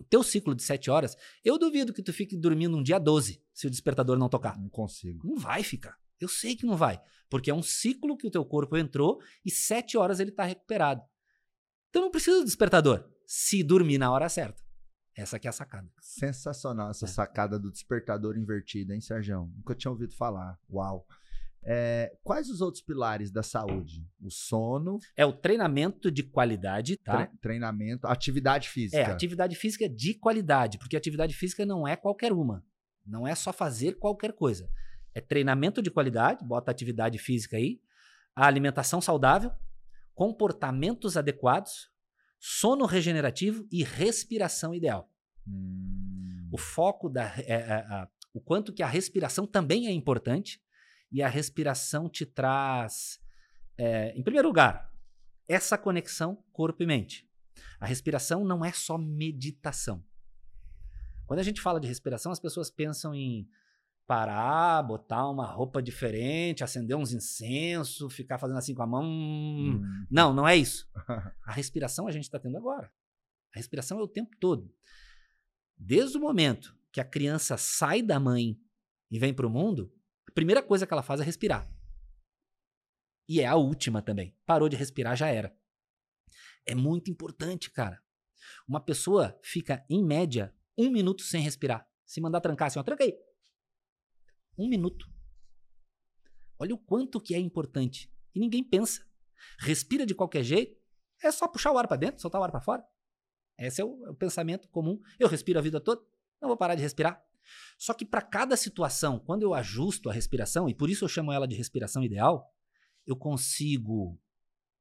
teu ciclo de 7 horas, eu duvido que tu fique dormindo um dia 12 se o despertador não tocar. Não consigo. Não vai ficar. Eu sei que não vai. Porque é um ciclo que o teu corpo entrou e 7 horas ele está recuperado. Então não precisa do despertador se dormir na hora certa. Essa aqui é a sacada. Sensacional essa É. sacada do despertador invertido, hein, Sérgio? Nunca tinha ouvido falar. Uau. É, quais os outros pilares da saúde? O sono, É o treinamento de qualidade, tá? tre- treinamento, atividade física. É, atividade física de qualidade, porque atividade física não é qualquer uma. Não é só fazer qualquer coisa. É treinamento de qualidade, bota atividade física aí, a alimentação saudável, comportamentos adequados, sono regenerativo e respiração ideal. Hum, O foco da. é, é, a- o quanto que a respiração também é importante e a respiração te traz, é, em primeiro lugar, essa conexão corpo e mente. A respiração não é só meditação. Quando a gente fala de respiração, as pessoas pensam em parar, botar uma roupa diferente, acender uns incensos, ficar fazendo assim com a mão. hum. Não, não é isso. A respiração a gente está tendo agora. A respiração é o tempo todo. Desde o momento que a criança sai da mãe e vem para o mundo, a primeira coisa que ela faz é respirar. E é a última também. Parou de respirar, já era. É muito importante, cara. Uma pessoa fica, em média, um minuto sem respirar. Se mandar trancar assim, ó, tranca aí. Um minuto. Olha o quanto que é importante. E ninguém pensa. Respira de qualquer jeito, é só puxar o ar para dentro, soltar o ar para fora. Esse é o, é o pensamento comum. Eu respiro a vida toda, não vou parar de respirar. Só que para cada situação, quando eu ajusto a respiração, e por isso eu chamo ela de respiração ideal, eu consigo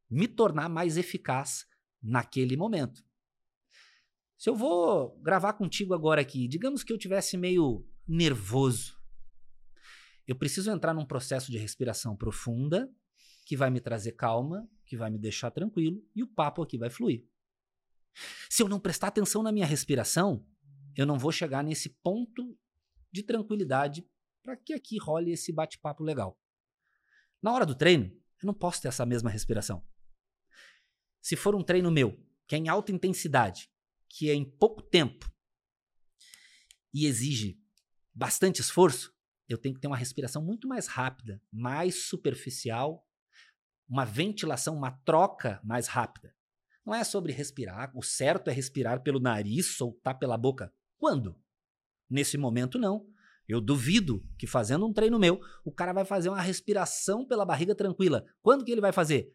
me tornar mais eficaz naquele momento. Se eu vou gravar contigo agora aqui, digamos que eu tivesse meio nervoso, eu preciso entrar num processo de respiração profunda que vai me trazer calma, que vai me deixar tranquilo e o papo aqui vai fluir. Se eu não prestar atenção na minha respiração, eu não vou chegar nesse ponto de tranquilidade para que aqui role esse bate-papo legal. Na hora do treino, eu não posso ter essa mesma respiração. Se for um treino meu, que é em alta intensidade, que é em pouco tempo e exige bastante esforço, eu tenho que ter uma respiração muito mais rápida, mais superficial, uma ventilação, uma troca mais rápida. Não é sobre respirar, o certo é respirar pelo nariz, soltar pela boca. Quando? Nesse momento, não. Eu duvido que fazendo um treino meu, o cara vai fazer uma respiração pela barriga tranquila. Quando que ele vai fazer?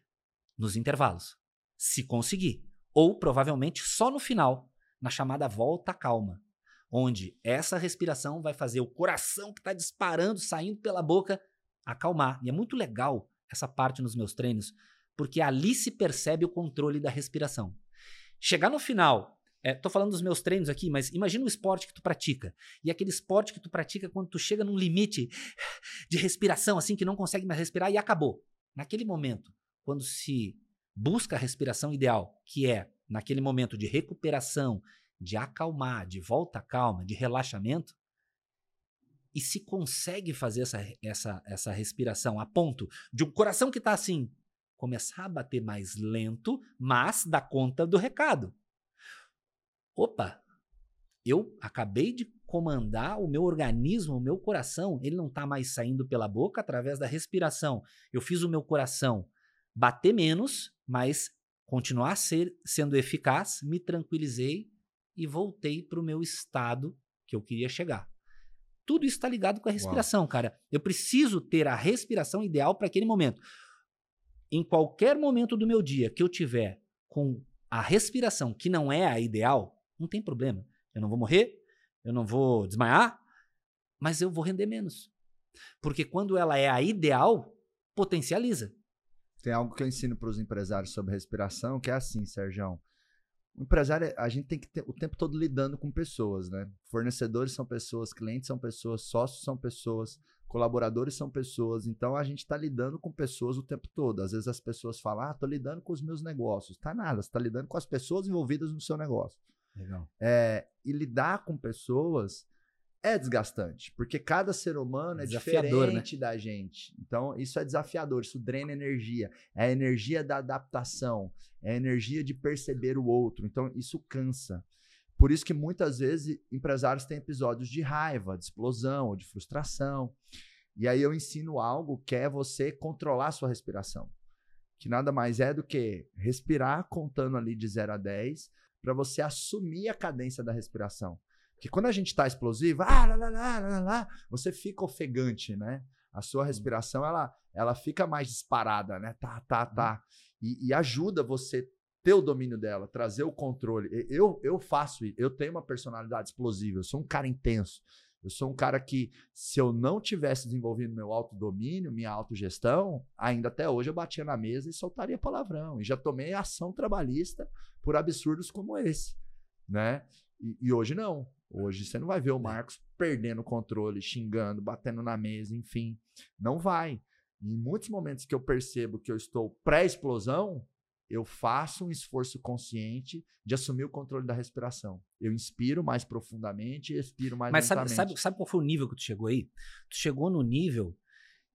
Nos intervalos. Se conseguir. Ou provavelmente só no final, na chamada volta calma onde essa respiração vai fazer o coração que está disparando, saindo pela boca, acalmar. E é muito legal essa parte nos meus treinos, porque ali se percebe o controle da respiração. Chegar no final, é, tô falando dos meus treinos aqui, mas imagina o esporte que tu pratica. E aquele esporte que tu pratica quando tu chega num limite de respiração, assim, que não consegue mais respirar e acabou. Naquele momento, quando se busca a respiração ideal, que é naquele momento de recuperação, de acalmar, de volta à calma, de relaxamento, e se consegue fazer essa, essa, essa respiração a ponto de um coração que está assim começar a bater mais lento, mas dá conta do recado. Opa, eu acabei de comandar o meu organismo, o meu coração, ele não está mais saindo pela boca através da respiração. Eu fiz o meu coração bater menos, mas continuar ser, sendo eficaz, me tranquilizei e voltei para o meu estado que eu queria chegar. Tudo isso está ligado com a respiração, Uau. cara. Eu preciso ter a respiração ideal para aquele momento. Em qualquer momento do meu dia que eu tiver com a respiração que não é a ideal, não tem problema. Eu não vou morrer, eu não vou desmaiar, mas eu vou render menos. Porque quando ela é a ideal, potencializa. Tem algo que eu ensino para os empresários sobre respiração, que é assim, Sérgio. O empresário, a gente tem que ter o tempo todo lidando com pessoas, né? Fornecedores são pessoas, clientes são pessoas, sócios são pessoas, colaboradores são pessoas. Então a gente está lidando com pessoas o tempo todo. Às vezes as pessoas falam, ah, tô lidando com os meus negócios. Tá nada, você tá lidando com as pessoas envolvidas no seu negócio. Legal. É, e lidar com pessoas é desgastante, porque cada ser humano é Desafiador, diferente né? da gente. Então, isso é desafiador, isso drena energia. É a energia da adaptação, é a energia de perceber o outro. Então, isso cansa. Por isso que muitas vezes empresários têm episódios de raiva, de explosão ou de frustração. E aí eu ensino algo que é você controlar a sua respiração. Que nada mais é do que respirar contando ali de 0 a 10 para você assumir a cadência da respiração. Porque quando a gente está explosivo, ah, lá, lá, lá, lá, lá, você fica ofegante, né? A sua respiração ela, ela fica mais disparada, né? Tá, tá, tá. E, e ajuda você ter o domínio dela, trazer o controle. Eu, eu faço isso. Eu tenho uma personalidade explosiva. Eu sou um cara intenso. Eu sou um cara que, se eu não tivesse desenvolvido meu autodomínio, minha autogestão, ainda até hoje eu batia na mesa e soltaria palavrão. E já tomei ação trabalhista por absurdos como esse, né? E, e hoje não. Hoje você não vai ver o Marcos perdendo o controle, xingando, batendo na mesa, enfim. Não vai. em muitos momentos que eu percebo que eu estou pré-explosão, eu faço um esforço consciente de assumir o controle da respiração. Eu inspiro mais profundamente e expiro mais Mas lentamente. sabe, sabe, sabe qual foi o nível que tu chegou aí? Tu chegou no nível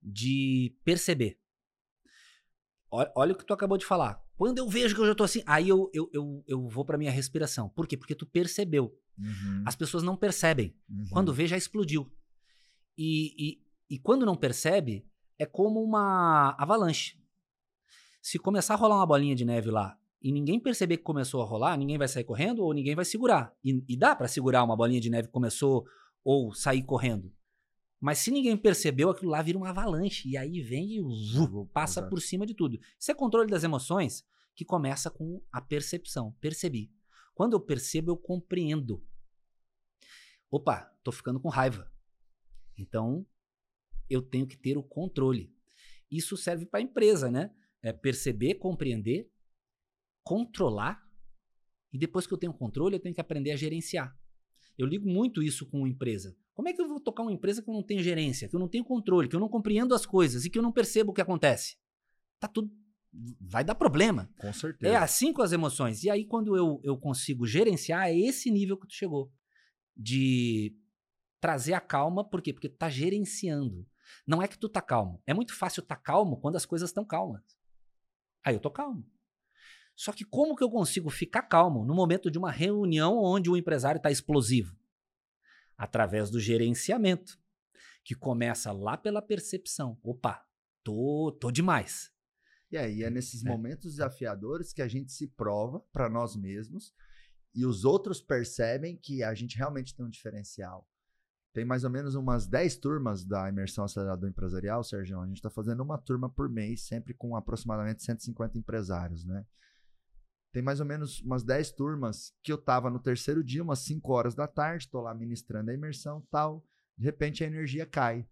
de perceber. Olha, olha o que tu acabou de falar. Quando eu vejo que eu já tô assim, aí eu, eu, eu, eu vou pra minha respiração. Por quê? Porque tu percebeu. Uhum, As pessoas não percebem. uhum. Quando vê, já explodiu. E, e, e quando não percebe, é como uma avalanche. Se começar a rolar uma bolinha de neve lá e ninguém perceber que começou a rolar, ninguém vai sair correndo ou ninguém vai segurar. E, e dá pra segurar uma bolinha de neve que começou ou sair correndo. Mas se ninguém percebeu, aquilo lá vira uma avalanche. E aí vem e passa Exato. por cima de tudo. Isso é controle das emoções que começa com a percepção. Percebi. Quando eu percebo, eu compreendo. Opa, tô ficando com raiva. Então, eu tenho que ter o controle. Isso serve para a empresa, né? É perceber, compreender, controlar. E depois que eu tenho controle, eu tenho que aprender a gerenciar. Eu ligo muito isso com empresa. Como é que eu vou tocar uma empresa que eu não tenho gerência, que eu não tenho controle, que eu não compreendo as coisas e que eu não percebo o que acontece? Tá tudo. Vai dar problema. Com certeza. É assim com as emoções. E aí, quando eu, eu consigo gerenciar, é esse nível que tu chegou. De trazer a calma, por quê? Porque tu tá gerenciando. Não é que tu tá calmo. É muito fácil tá calmo quando as coisas estão calmas. Aí eu tô calmo. Só que como que eu consigo ficar calmo no momento de uma reunião onde o empresário está explosivo? Através do gerenciamento, que começa lá pela percepção. Opa, tô, tô demais. E aí é nesses É. momentos desafiadores que a gente se prova para nós mesmos e os outros percebem que a gente realmente tem um diferencial. Tem mais ou menos umas 10 turmas da imersão acelerador empresarial, Sérgio. A gente está fazendo uma turma por mês, sempre com aproximadamente 150 empresários, né? Tem mais ou menos umas 10 turmas que eu tava no terceiro dia, umas 5 horas da tarde, tô lá ministrando a imersão tal. De repente a energia cai.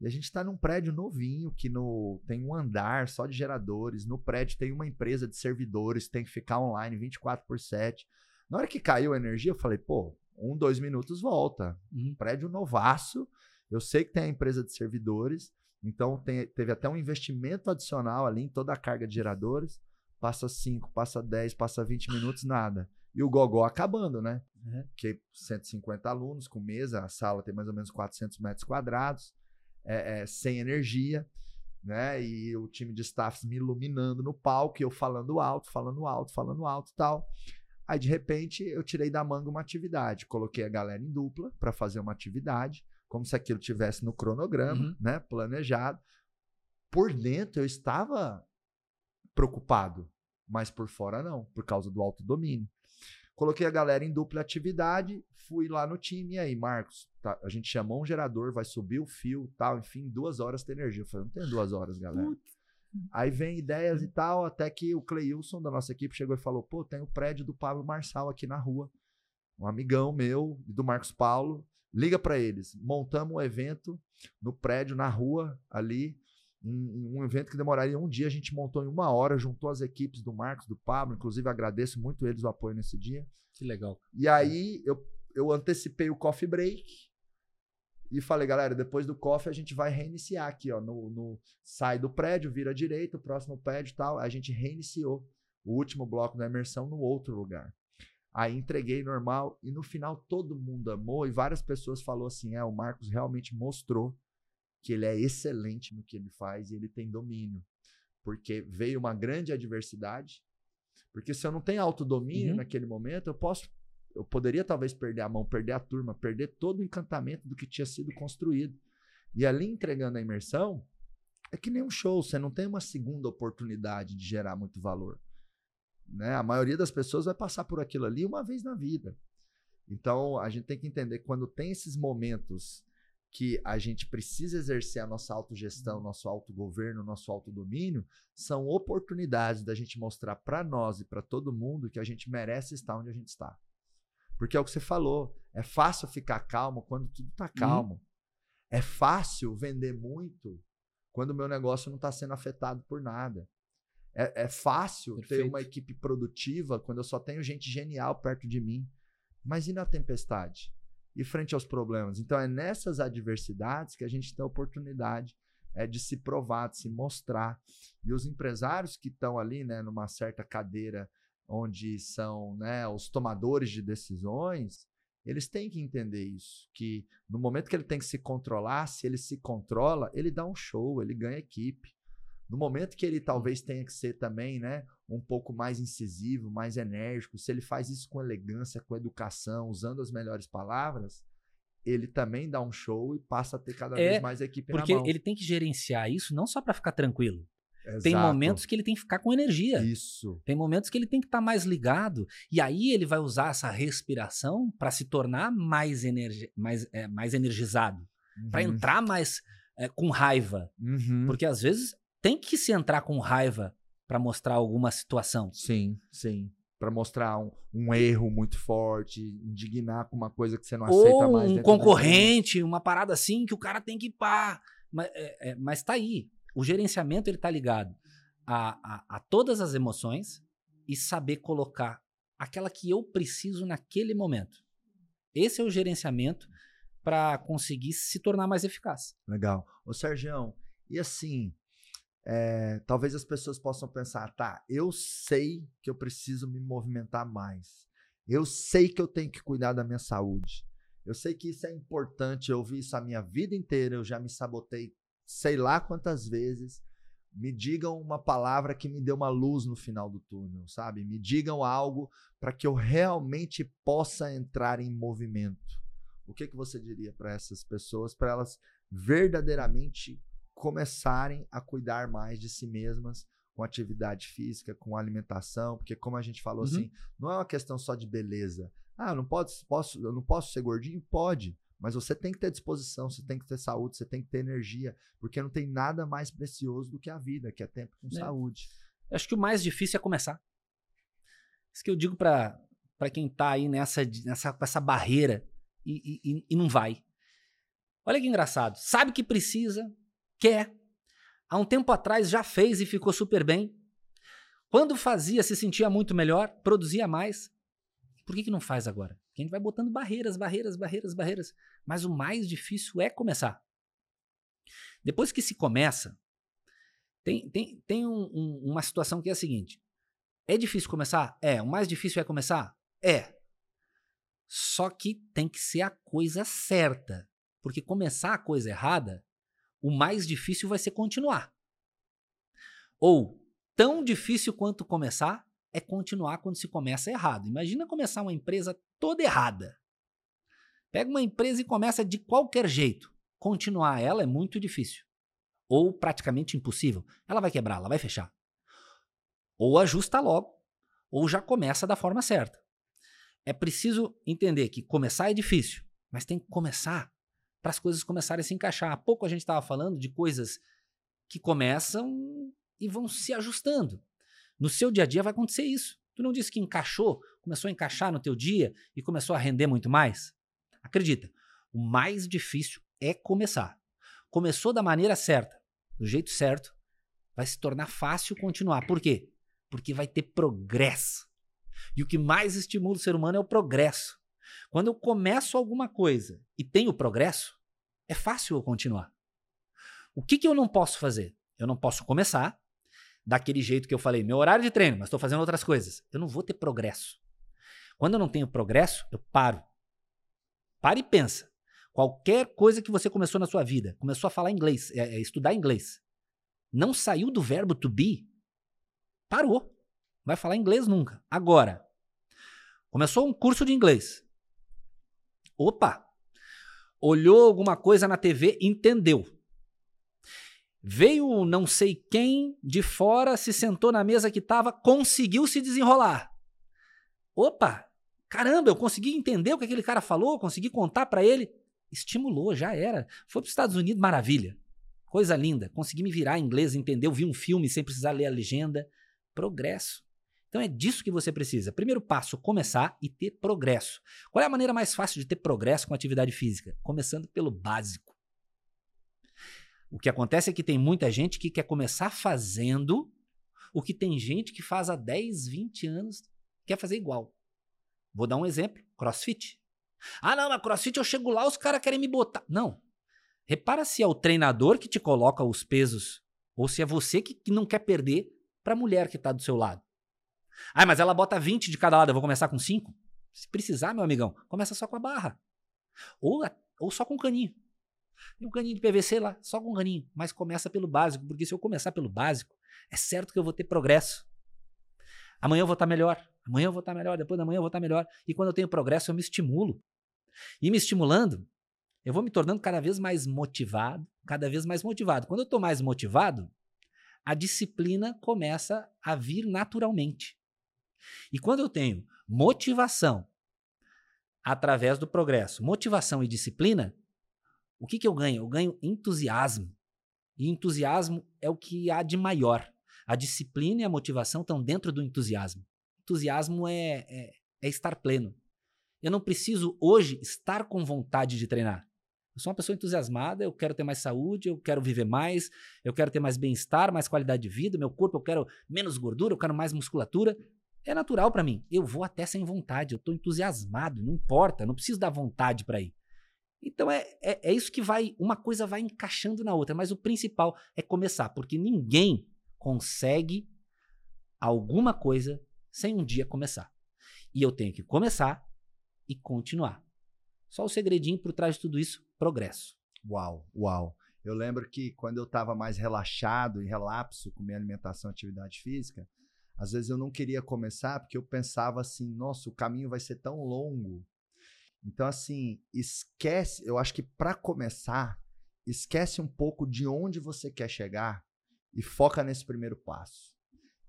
E a gente está num prédio novinho que no, tem um andar só de geradores. No prédio tem uma empresa de servidores que tem que ficar online 24 por 7. Na hora que caiu a energia, eu falei, pô, um, dois minutos volta. Uhum. Prédio novaço. Eu sei que tem a empresa de servidores. Então tem- teve até um investimento adicional ali em toda a carga de geradores. Passa 5, passa 10, passa 20 minutos, nada. E o gogó acabando, né? Uhum. Porque 150 alunos com mesa, a sala tem mais ou menos 400 metros quadrados, é, é, sem energia, né? E o time de staffs me iluminando no palco, e eu falando alto, falando alto, falando alto e tal. Aí, de repente, eu tirei da manga uma atividade. Coloquei a galera em dupla para fazer uma atividade, como se aquilo tivesse no cronograma, Uhum. né? Planejado. Por dentro, eu estava preocupado, mas por fora não, por causa do autodomínio. Coloquei a galera em dupla atividade, fui lá no time, e aí, Marcos, tá, a gente chamou um gerador, vai subir o fio tal, enfim, duas horas tem energia. Eu falei, não tem duas horas, galera. Aí vem ideias e tal, até que o Cleilson da nossa equipe chegou e falou: pô, tem o prédio do Pablo Marçal aqui na rua. Um amigão meu, e do Marcos Paulo. Liga para eles. Montamos um evento no prédio, na rua, ali. Um, um evento que demoraria um dia, a gente montou em uma hora, juntou as equipes do Marcos, do Pablo. Inclusive, agradeço muito eles o apoio nesse dia. Que legal. E aí eu, eu antecipei o coffee break e falei, galera, depois do coffee a gente vai reiniciar aqui, ó. No, no- sai do prédio, vira à direita, o próximo prédio e tal. A gente reiniciou o último bloco da imersão no outro lugar. Aí entreguei normal e no final todo mundo amou e várias pessoas falou assim: é, o Marcos realmente mostrou que ele é excelente no que ele faz e ele tem domínio. Porque veio uma grande adversidade. Porque se eu não tenho autodomínio Uhum. naquele momento, eu posso eu poderia talvez perder a mão, perder a turma, perder todo o encantamento do que tinha sido construído. E ali entregando a imersão, é que nem um show, você não tem uma segunda oportunidade de gerar muito valor. Né? A maioria das pessoas vai passar por aquilo ali uma vez na vida. Então, a gente tem que entender quando tem esses momentos que a gente precisa exercer a nossa autogestão, nosso autogoverno, nosso autodomínio, são oportunidades da gente mostrar para nós e para todo mundo que a gente merece estar onde a gente está. Porque é o que você falou, é fácil ficar calmo quando tudo está calmo. Uhum. É fácil vender muito quando o meu negócio não está sendo afetado por nada. É, é fácil Perfeito. ter uma equipe produtiva quando eu só tenho gente genial perto de mim. Mas e na tempestade? E frente aos problemas? Então é nessas adversidades que a gente tem a oportunidade é, de se provar, de se mostrar. E os empresários que estão ali, né, numa certa cadeira onde são né, os tomadores de decisões, eles têm que entender isso, que no momento que ele tem que se controlar, se ele se controla, ele dá um show, ele ganha equipe. No momento que ele talvez tenha que ser também, né, um pouco mais incisivo, mais enérgico, se ele faz isso com elegância, com educação, usando as melhores palavras, ele também dá um show e passa a ter cada é, vez mais equipe porque na mão. ele tem que gerenciar isso não só para ficar tranquilo. Exato. Tem momentos que ele tem que ficar com energia. Isso. Tem momentos que ele tem que estar tá mais ligado. E aí ele vai usar essa respiração para se tornar mais, energi mais, é, mais energizado. Uhum. Para entrar mais é, com raiva. Uhum. Porque às vezes tem que se entrar com raiva para mostrar alguma situação. Sim, sim. Para mostrar um, um, erro muito forte, indignar com uma coisa que você não aceita Ou mais. Um concorrente, uma parada assim que o cara tem que pá. Mas, é, é, mas tá aí. O gerenciamento ele tá ligado a, a, a todas as emoções e saber colocar aquela que eu preciso naquele momento. Esse é o gerenciamento para conseguir se tornar mais eficaz. Legal. Ô, Sérgio, e assim, é, talvez as pessoas possam pensar, tá, eu sei que eu preciso me movimentar mais. Eu sei que eu tenho que cuidar da minha saúde. Eu sei que isso é importante. Eu vi isso a minha vida inteira. Eu já me sabotei sei lá quantas vezes. Me digam uma palavra que me dê uma luz no final do túnel, sabe? Me digam algo para que eu realmente possa entrar em movimento. O que, que você diria para essas pessoas, para elas verdadeiramente começarem a cuidar mais de si mesmas com atividade física, com alimentação, porque como a gente falou uhum. assim, não é uma questão só de beleza. Ah, eu não posso, posso, eu não posso ser gordinho? Pode. Mas você tem que ter disposição, você tem que ter saúde, você tem que ter energia, porque não tem nada mais precioso do que a vida, que é tempo com é. saúde. Eu acho que o mais difícil é começar. Isso que eu digo para quem tá aí nessa, nessa essa barreira e, e, e não vai. Olha que engraçado. Sabe que precisa, quer. Há um tempo atrás já fez e ficou super bem. Quando fazia, se sentia muito melhor, produzia mais. Por que, que não faz agora? Porque a gente vai botando barreiras, barreiras, barreiras, barreiras. Mas o mais difícil é começar. Depois que se começa, tem, tem, tem um, um, uma situação que é a seguinte: é difícil começar? É. O mais difícil é começar? É. Só que tem que ser a coisa certa. Porque começar a coisa errada o mais difícil vai ser continuar. Ou, tão difícil quanto começar é continuar quando se começa errado. Imagina começar uma empresa toda errada. Pega uma empresa e começa de qualquer jeito. Continuar ela é muito difícil. Ou praticamente impossível. Ela vai quebrar, ela vai fechar. Ou ajusta logo, ou já começa da forma certa. É preciso entender que começar é difícil, mas tem que começar para as coisas começarem a se encaixar. Há pouco a gente estava falando de coisas que começam e vão se ajustando. No seu dia a dia vai acontecer isso. Tu não disse que encaixou, começou a encaixar no teu dia e começou a render muito mais? Acredita, o mais difícil é começar. Começou da maneira certa, do jeito certo, vai se tornar fácil continuar. Por quê? Porque vai ter progresso. E o que mais estimula o ser humano é o progresso. Quando eu começo alguma coisa e tenho progresso, é fácil eu continuar. O que, que eu não posso fazer? Eu não posso começar daquele jeito que eu falei, meu horário de treino, mas estou fazendo outras coisas. Eu não vou ter progresso. Quando eu não tenho progresso, eu paro. Para e pensa. Qualquer coisa que você começou na sua vida, começou a falar inglês, é, é estudar inglês, não saiu do verbo to be, parou. Vai falar inglês nunca. Agora, Começou um curso de inglês. Opa! Olhou alguma coisa na TV, entendeu. Veio não sei quem de fora, se sentou na mesa que estava, conseguiu se desenrolar. Opa! Caramba, eu consegui entender o que aquele cara falou, consegui contar para ele. Estimulou, já era. Foi para os Estados Unidos, maravilha. Coisa linda. Consegui me virar em inglês, entendeu? Vi um filme sem precisar ler a legenda. Progresso. Então é disso que você precisa. Primeiro passo, começar e ter progresso. Qual é a maneira mais fácil de ter progresso com atividade física? Começando pelo básico. O que acontece é que tem muita gente que quer começar fazendo o que tem gente que faz há 10, 20 anos quer fazer igual. Vou dar um exemplo: crossfit. Ah, não, mas crossfit eu chego lá, os caras querem me botar. Não. Repara se é o treinador que te coloca os pesos ou se é você que, não quer perder para a mulher que está do seu lado. Ah, mas ela bota 20 de cada lado, eu vou começar com 5? Se precisar, meu amigão, começa só com a barra. Ou, ou só com o caninho. Tem um caninho de PVC lá, só com um caninho. Mas começa pelo básico, porque se eu começar pelo básico, é certo que eu vou ter progresso. Amanhã eu vou estar tá melhor. Amanhã eu vou estar tá melhor, depois da manhã eu vou estar tá melhor. E quando eu tenho progresso, eu me estimulo. E me estimulando, eu vou me tornando cada vez mais motivado, cada vez mais motivado. Quando eu estou mais motivado, a disciplina começa a vir naturalmente. E quando eu tenho motivação através do progresso, motivação e disciplina, o que, que eu ganho? Eu ganho entusiasmo. E entusiasmo é o que há de maior. A disciplina e a motivação estão dentro do entusiasmo. Entusiasmo é, é, é estar pleno. Eu não preciso hoje estar com vontade de treinar. Eu sou uma pessoa entusiasmada, eu quero ter mais saúde, eu quero viver mais, eu quero ter mais bem-estar, mais qualidade de vida, meu corpo eu quero menos gordura, eu quero mais musculatura. É natural para mim. Eu vou até sem vontade, eu estou entusiasmado, não importa, não preciso dar vontade para ir. Então é, é, é, isso que vai, uma coisa vai encaixando na outra, mas o principal é começar, porque ninguém consegue alguma coisa sem um dia começar. E eu tenho que começar e continuar. Só o segredinho por trás de tudo isso, progresso. Uau, uau. Eu lembro que quando eu estava mais relaxado e relapso com minha alimentação e atividade física, às vezes eu não queria começar porque eu pensava assim, nossa, o caminho vai ser tão longo. Então, assim, esquece, eu acho que para começar, esquece um pouco de onde você quer chegar e foca nesse primeiro passo.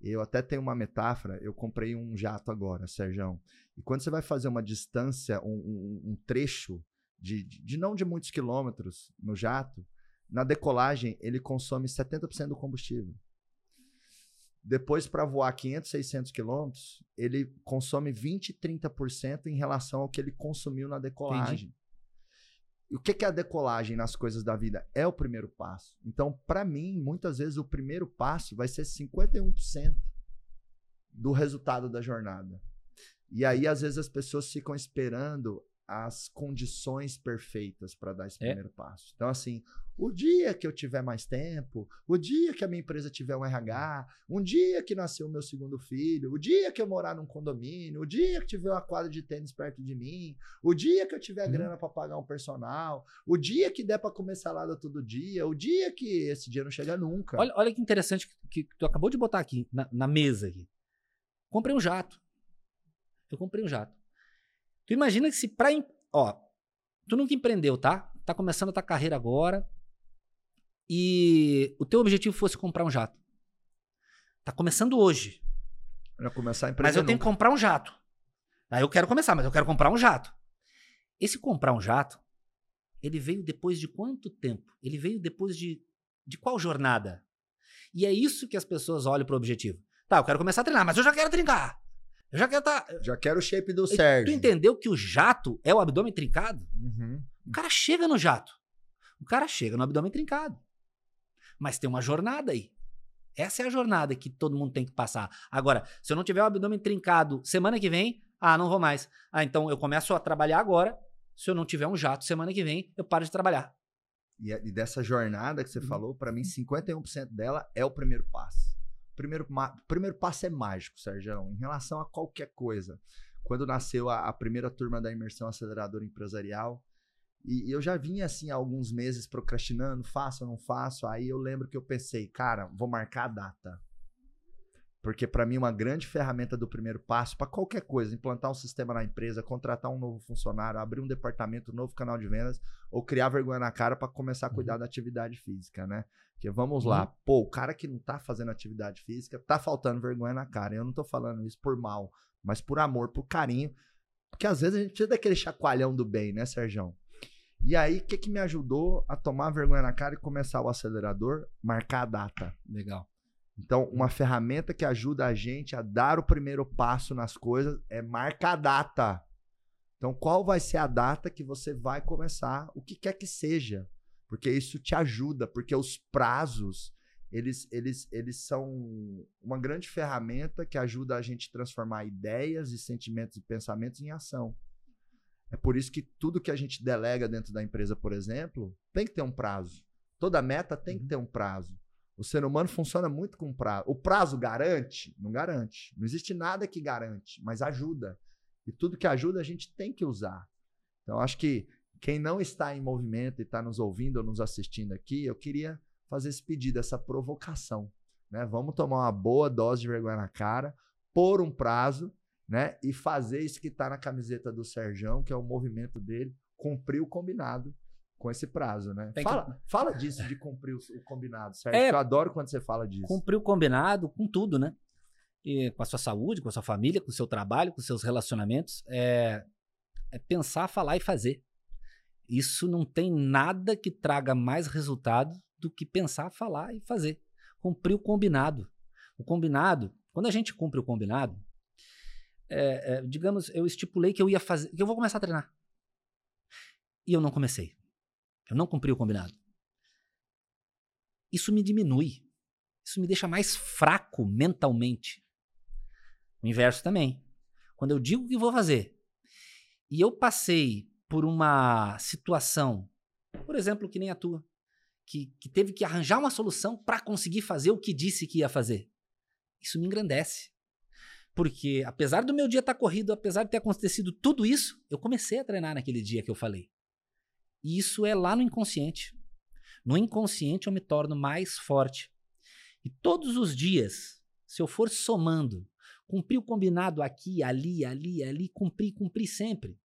Eu até tenho uma metáfora, eu comprei um jato agora, Sérgio. E quando você vai fazer uma distância, um, um, um trecho de, de, de não de muitos quilômetros no jato, na decolagem ele consome 70% do combustível. Depois, para voar 500, 600 quilômetros, ele consome 20, 30% em relação ao que ele consumiu na decolagem. Entendi. E o que é a decolagem nas coisas da vida? É o primeiro passo. Então, para mim, muitas vezes o primeiro passo vai ser 51% do resultado da jornada. E aí, às vezes, as pessoas ficam esperando as condições perfeitas para dar esse é. primeiro passo. Então, assim, o dia que eu tiver mais tempo, o dia que a minha empresa tiver um RH, um dia que nasceu o meu segundo filho, o dia que eu morar num condomínio, o dia que tiver uma quadra de tênis perto de mim, o dia que eu tiver hum. grana para pagar um personal, o dia que der para comer salada todo dia, o dia que esse dia não chega nunca. Olha, olha que interessante que, que tu acabou de botar aqui na, na mesa aqui. Comprei um jato. Eu comprei um jato. Tu imagina que se pra. Ó, tu nunca empreendeu, tá? Tá começando a tua carreira agora. E o teu objetivo fosse comprar um jato. Tá começando hoje. Pra começar a. Mas eu tenho que comprar um jato. Aí eu quero começar, mas eu quero comprar um jato. Esse comprar um jato, ele veio depois de quanto tempo? Ele veio depois de, de qual jornada? E é isso que as pessoas olham para o objetivo. Tá, eu quero começar a treinar, mas eu já quero trincar. Eu já quero tá... Já quero o shape do Sérgio. Tu entendeu que o jato é o abdômen trincado? Uhum. O cara chega no jato. O cara chega no abdômen trincado. Mas tem uma jornada aí. Essa é a jornada que todo mundo tem que passar. Agora, se eu não tiver o abdômen trincado semana que vem, ah, não vou mais. Ah, então eu começo a trabalhar agora. Se eu não tiver um jato semana que vem, eu paro de trabalhar. E, e dessa jornada que você uhum. falou, para mim, 51% dela é o primeiro passo primeiro, primeiro passo é mágico, Sérgio, em relação a qualquer coisa. Quando nasceu a, a primeira turma da imersão aceleradora empresarial, e, eu já vinha assim há alguns meses procrastinando, faço ou não faço. Aí eu lembro que eu pensei, cara, vou marcar a data. Porque para mim uma grande ferramenta do primeiro passo para qualquer coisa, implantar um sistema na empresa, contratar um novo funcionário, abrir um departamento, um novo canal de vendas ou criar vergonha na cara para começar a cuidar uhum. da atividade física, né? Porque vamos uhum. lá, pô, o cara que não tá fazendo atividade física, tá faltando vergonha na cara. Eu não tô falando isso por mal, mas por amor, por carinho. Porque às vezes a gente precisa daquele chacoalhão do bem, né, Sérgio? E aí, o que, que me ajudou a tomar vergonha na cara e começar o acelerador? Marcar a data. Legal. Então, uma ferramenta que ajuda a gente a dar o primeiro passo nas coisas é marcar a data. Então, qual vai ser a data que você vai começar o que quer que seja? Porque isso te ajuda, porque os prazos, eles, eles, eles são uma grande ferramenta que ajuda a gente a transformar ideias e sentimentos e pensamentos em ação. É por isso que tudo que a gente delega dentro da empresa, por exemplo, tem que ter um prazo. Toda meta tem que uhum. ter um prazo. O ser humano funciona muito com prazo. O prazo garante? Não garante. Não existe nada que garante, mas ajuda. E tudo que ajuda a gente tem que usar. Então, acho que quem não está em movimento e está nos ouvindo ou nos assistindo aqui, eu queria fazer esse pedido, essa provocação. Né? Vamos tomar uma boa dose de vergonha na cara, pôr um prazo né? e fazer isso que está na camiseta do Serjão, que é o movimento dele, cumprir o combinado com esse prazo, né? fala, que... fala disso, de cumprir o, o combinado, certo? É, eu adoro quando você fala disso. Cumprir o combinado com tudo, né? E com a sua saúde, com a sua família, com o seu trabalho, com os seus relacionamentos. É, é pensar, falar e fazer. Isso não tem nada que traga mais resultado do que pensar, falar e fazer. Cumprir o combinado. O combinado, quando a gente cumpre o combinado, é, é, digamos, eu estipulei que eu ia fazer, que eu vou começar a treinar. E eu não comecei. Eu não cumpri o combinado. Isso me diminui. Isso me deixa mais fraco mentalmente. O inverso também. Quando eu digo que vou fazer e eu passei por uma situação, por exemplo, que nem a tua, que, que teve que arranjar uma solução para conseguir fazer o que disse que ia fazer, isso me engrandece. Porque, apesar do meu dia estar tá corrido, apesar de ter acontecido tudo isso, eu comecei a treinar naquele dia que eu falei. E isso é lá no inconsciente. No inconsciente eu me torno mais forte. E todos os dias, se eu for somando, cumprir o combinado aqui, ali, ali, ali, cumprir, cumprir sempre,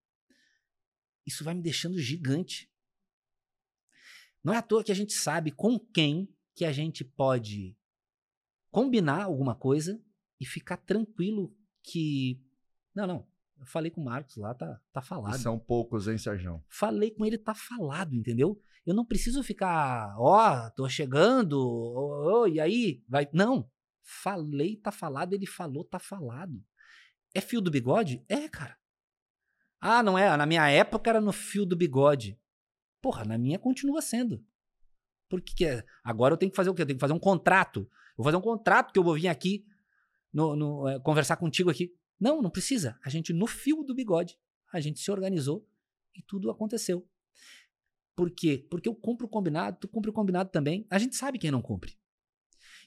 isso vai me deixando gigante. Não é à toa que a gente sabe com quem que a gente pode combinar alguma coisa e ficar tranquilo que não, não, eu falei com o Marcos lá, tá, tá falado. E são poucos, hein, Sérgio? Falei com ele, tá falado, entendeu? Eu não preciso ficar, ó, oh, tô chegando, oh, oh, e aí? Vai. Não. Falei, tá falado, ele falou, tá falado. É fio do bigode? É, cara. Ah, não é? Na minha época era no fio do bigode. Porra, na minha continua sendo. Porque que é? agora eu tenho que fazer o quê? Eu tenho que fazer um contrato. Eu vou fazer um contrato que eu vou vir aqui no, no é, conversar contigo aqui. Não, não precisa. A gente, no fio do bigode, a gente se organizou e tudo aconteceu. Por quê? Porque eu cumpro o combinado, tu cumpre o combinado também. A gente sabe quem não cumpre.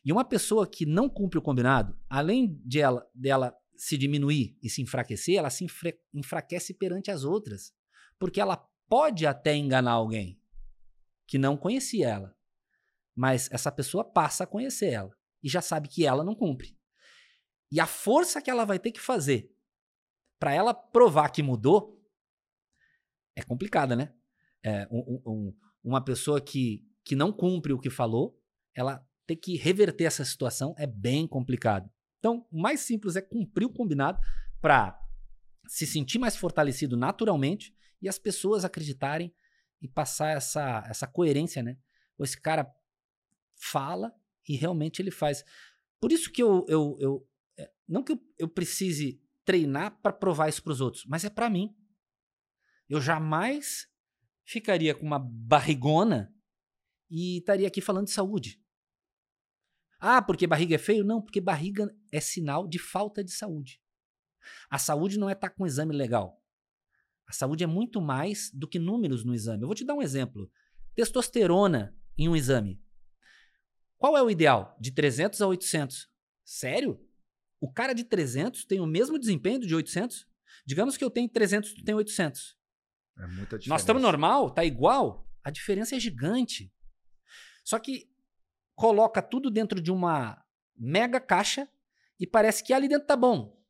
E uma pessoa que não cumpre o combinado, além de ela, dela se diminuir e se enfraquecer, ela se enfraquece perante as outras. Porque ela pode até enganar alguém que não conhecia ela. Mas essa pessoa passa a conhecer ela e já sabe que ela não cumpre. E a força que ela vai ter que fazer para ela provar que mudou é complicada, né? É, um, um, uma pessoa que, que não cumpre o que falou, ela ter que reverter essa situação é bem complicado. Então, o mais simples é cumprir o combinado para se sentir mais fortalecido naturalmente e as pessoas acreditarem e passar essa, essa coerência, né? Esse cara fala e realmente ele faz. Por isso que eu, eu, eu, não que eu, eu precise treinar para provar isso para os outros, mas é para mim. Eu jamais ficaria com uma barrigona e estaria aqui falando de saúde. Ah, porque barriga é feio? Não, porque barriga é sinal de falta de saúde. A saúde não é estar tá com um exame legal. A saúde é muito mais do que números no exame. Eu vou te dar um exemplo. Testosterona em um exame. Qual é o ideal? De 300 a 800. Sério? O cara de 300 tem o mesmo desempenho do de 800? Digamos que eu tenho 300, tu tem 800. É muita diferença. Nós estamos normal, tá igual. A diferença é gigante. Só que coloca tudo dentro de uma mega caixa e parece que ali dentro tá bom.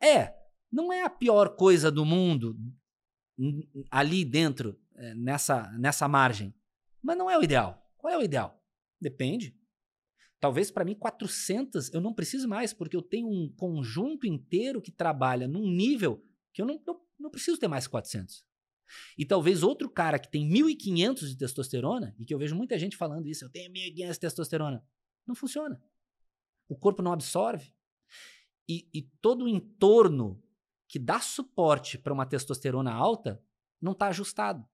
É, não é a pior coisa do mundo ali dentro, é, nessa, nessa margem. Mas não é o ideal. Qual é o ideal? Depende. Talvez para mim 400 eu não preciso mais, porque eu tenho um conjunto inteiro que trabalha num nível que eu não, não, não preciso ter mais 400. E talvez outro cara que tem 1.500 de testosterona, e que eu vejo muita gente falando isso, eu tenho 1.500 de testosterona, não funciona. O corpo não absorve. E, e todo o entorno que dá suporte para uma testosterona alta não está ajustado.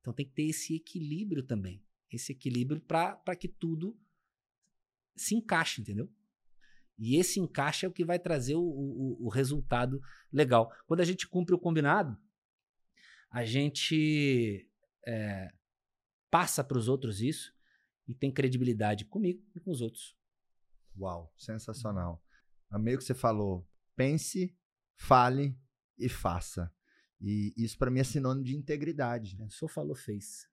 Então tem que ter esse equilíbrio também. Esse equilíbrio para que tudo se encaixe, entendeu? E esse encaixe é o que vai trazer o, o, o resultado legal. Quando a gente cumpre o combinado, a gente é, passa para os outros isso e tem credibilidade comigo e com os outros. Uau, sensacional. Amei o que você falou. Pense, fale e faça. E isso para mim é sinônimo de integridade. Só falou, fez.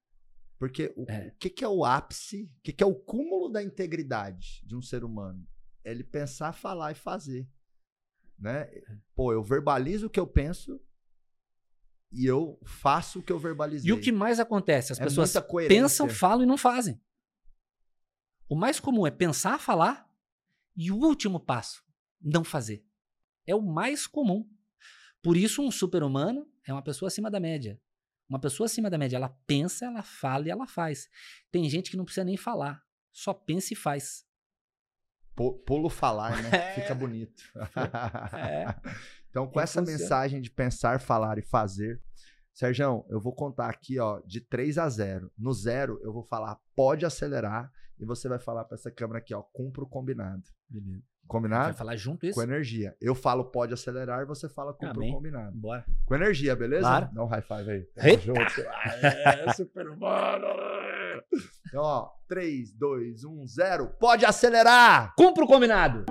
Porque o, é. o que, que, é o ápice, o que, que, é o cúmulo da integridade de um ser humano? É ele pensar, falar e fazer. Né? É. Pô, eu verbalizo o que eu penso e eu faço o que eu verbalizei. E o que mais acontece? As é pessoas pensam, falam e não fazem. O mais comum é pensar, falar e o último passo, não fazer. É o mais comum. Por isso, um super-humano é uma pessoa acima da média. Uma pessoa acima da média, ela pensa, ela fala e ela faz. Tem gente que não precisa nem falar, só pensa e faz. Pulo falar, né? É. Fica bonito. É. então, com essa funciona. mensagem de pensar, falar e fazer, Sérgio, eu vou contar aqui, ó, de 3 a 0. No zero, eu vou falar pode acelerar e você vai falar para essa câmera aqui, ó, cumpra o combinado. Beleza. Combinado? Vai falar junto isso? Com energia. Eu falo pode acelerar e você fala cumpra o combinado. Bora. Com energia, beleza? Claro. Dá um high five aí. Tamo junto. é, super humano. Então, ó, 3, 2, 1, 0. Pode acelerar! Cumpra o combinado!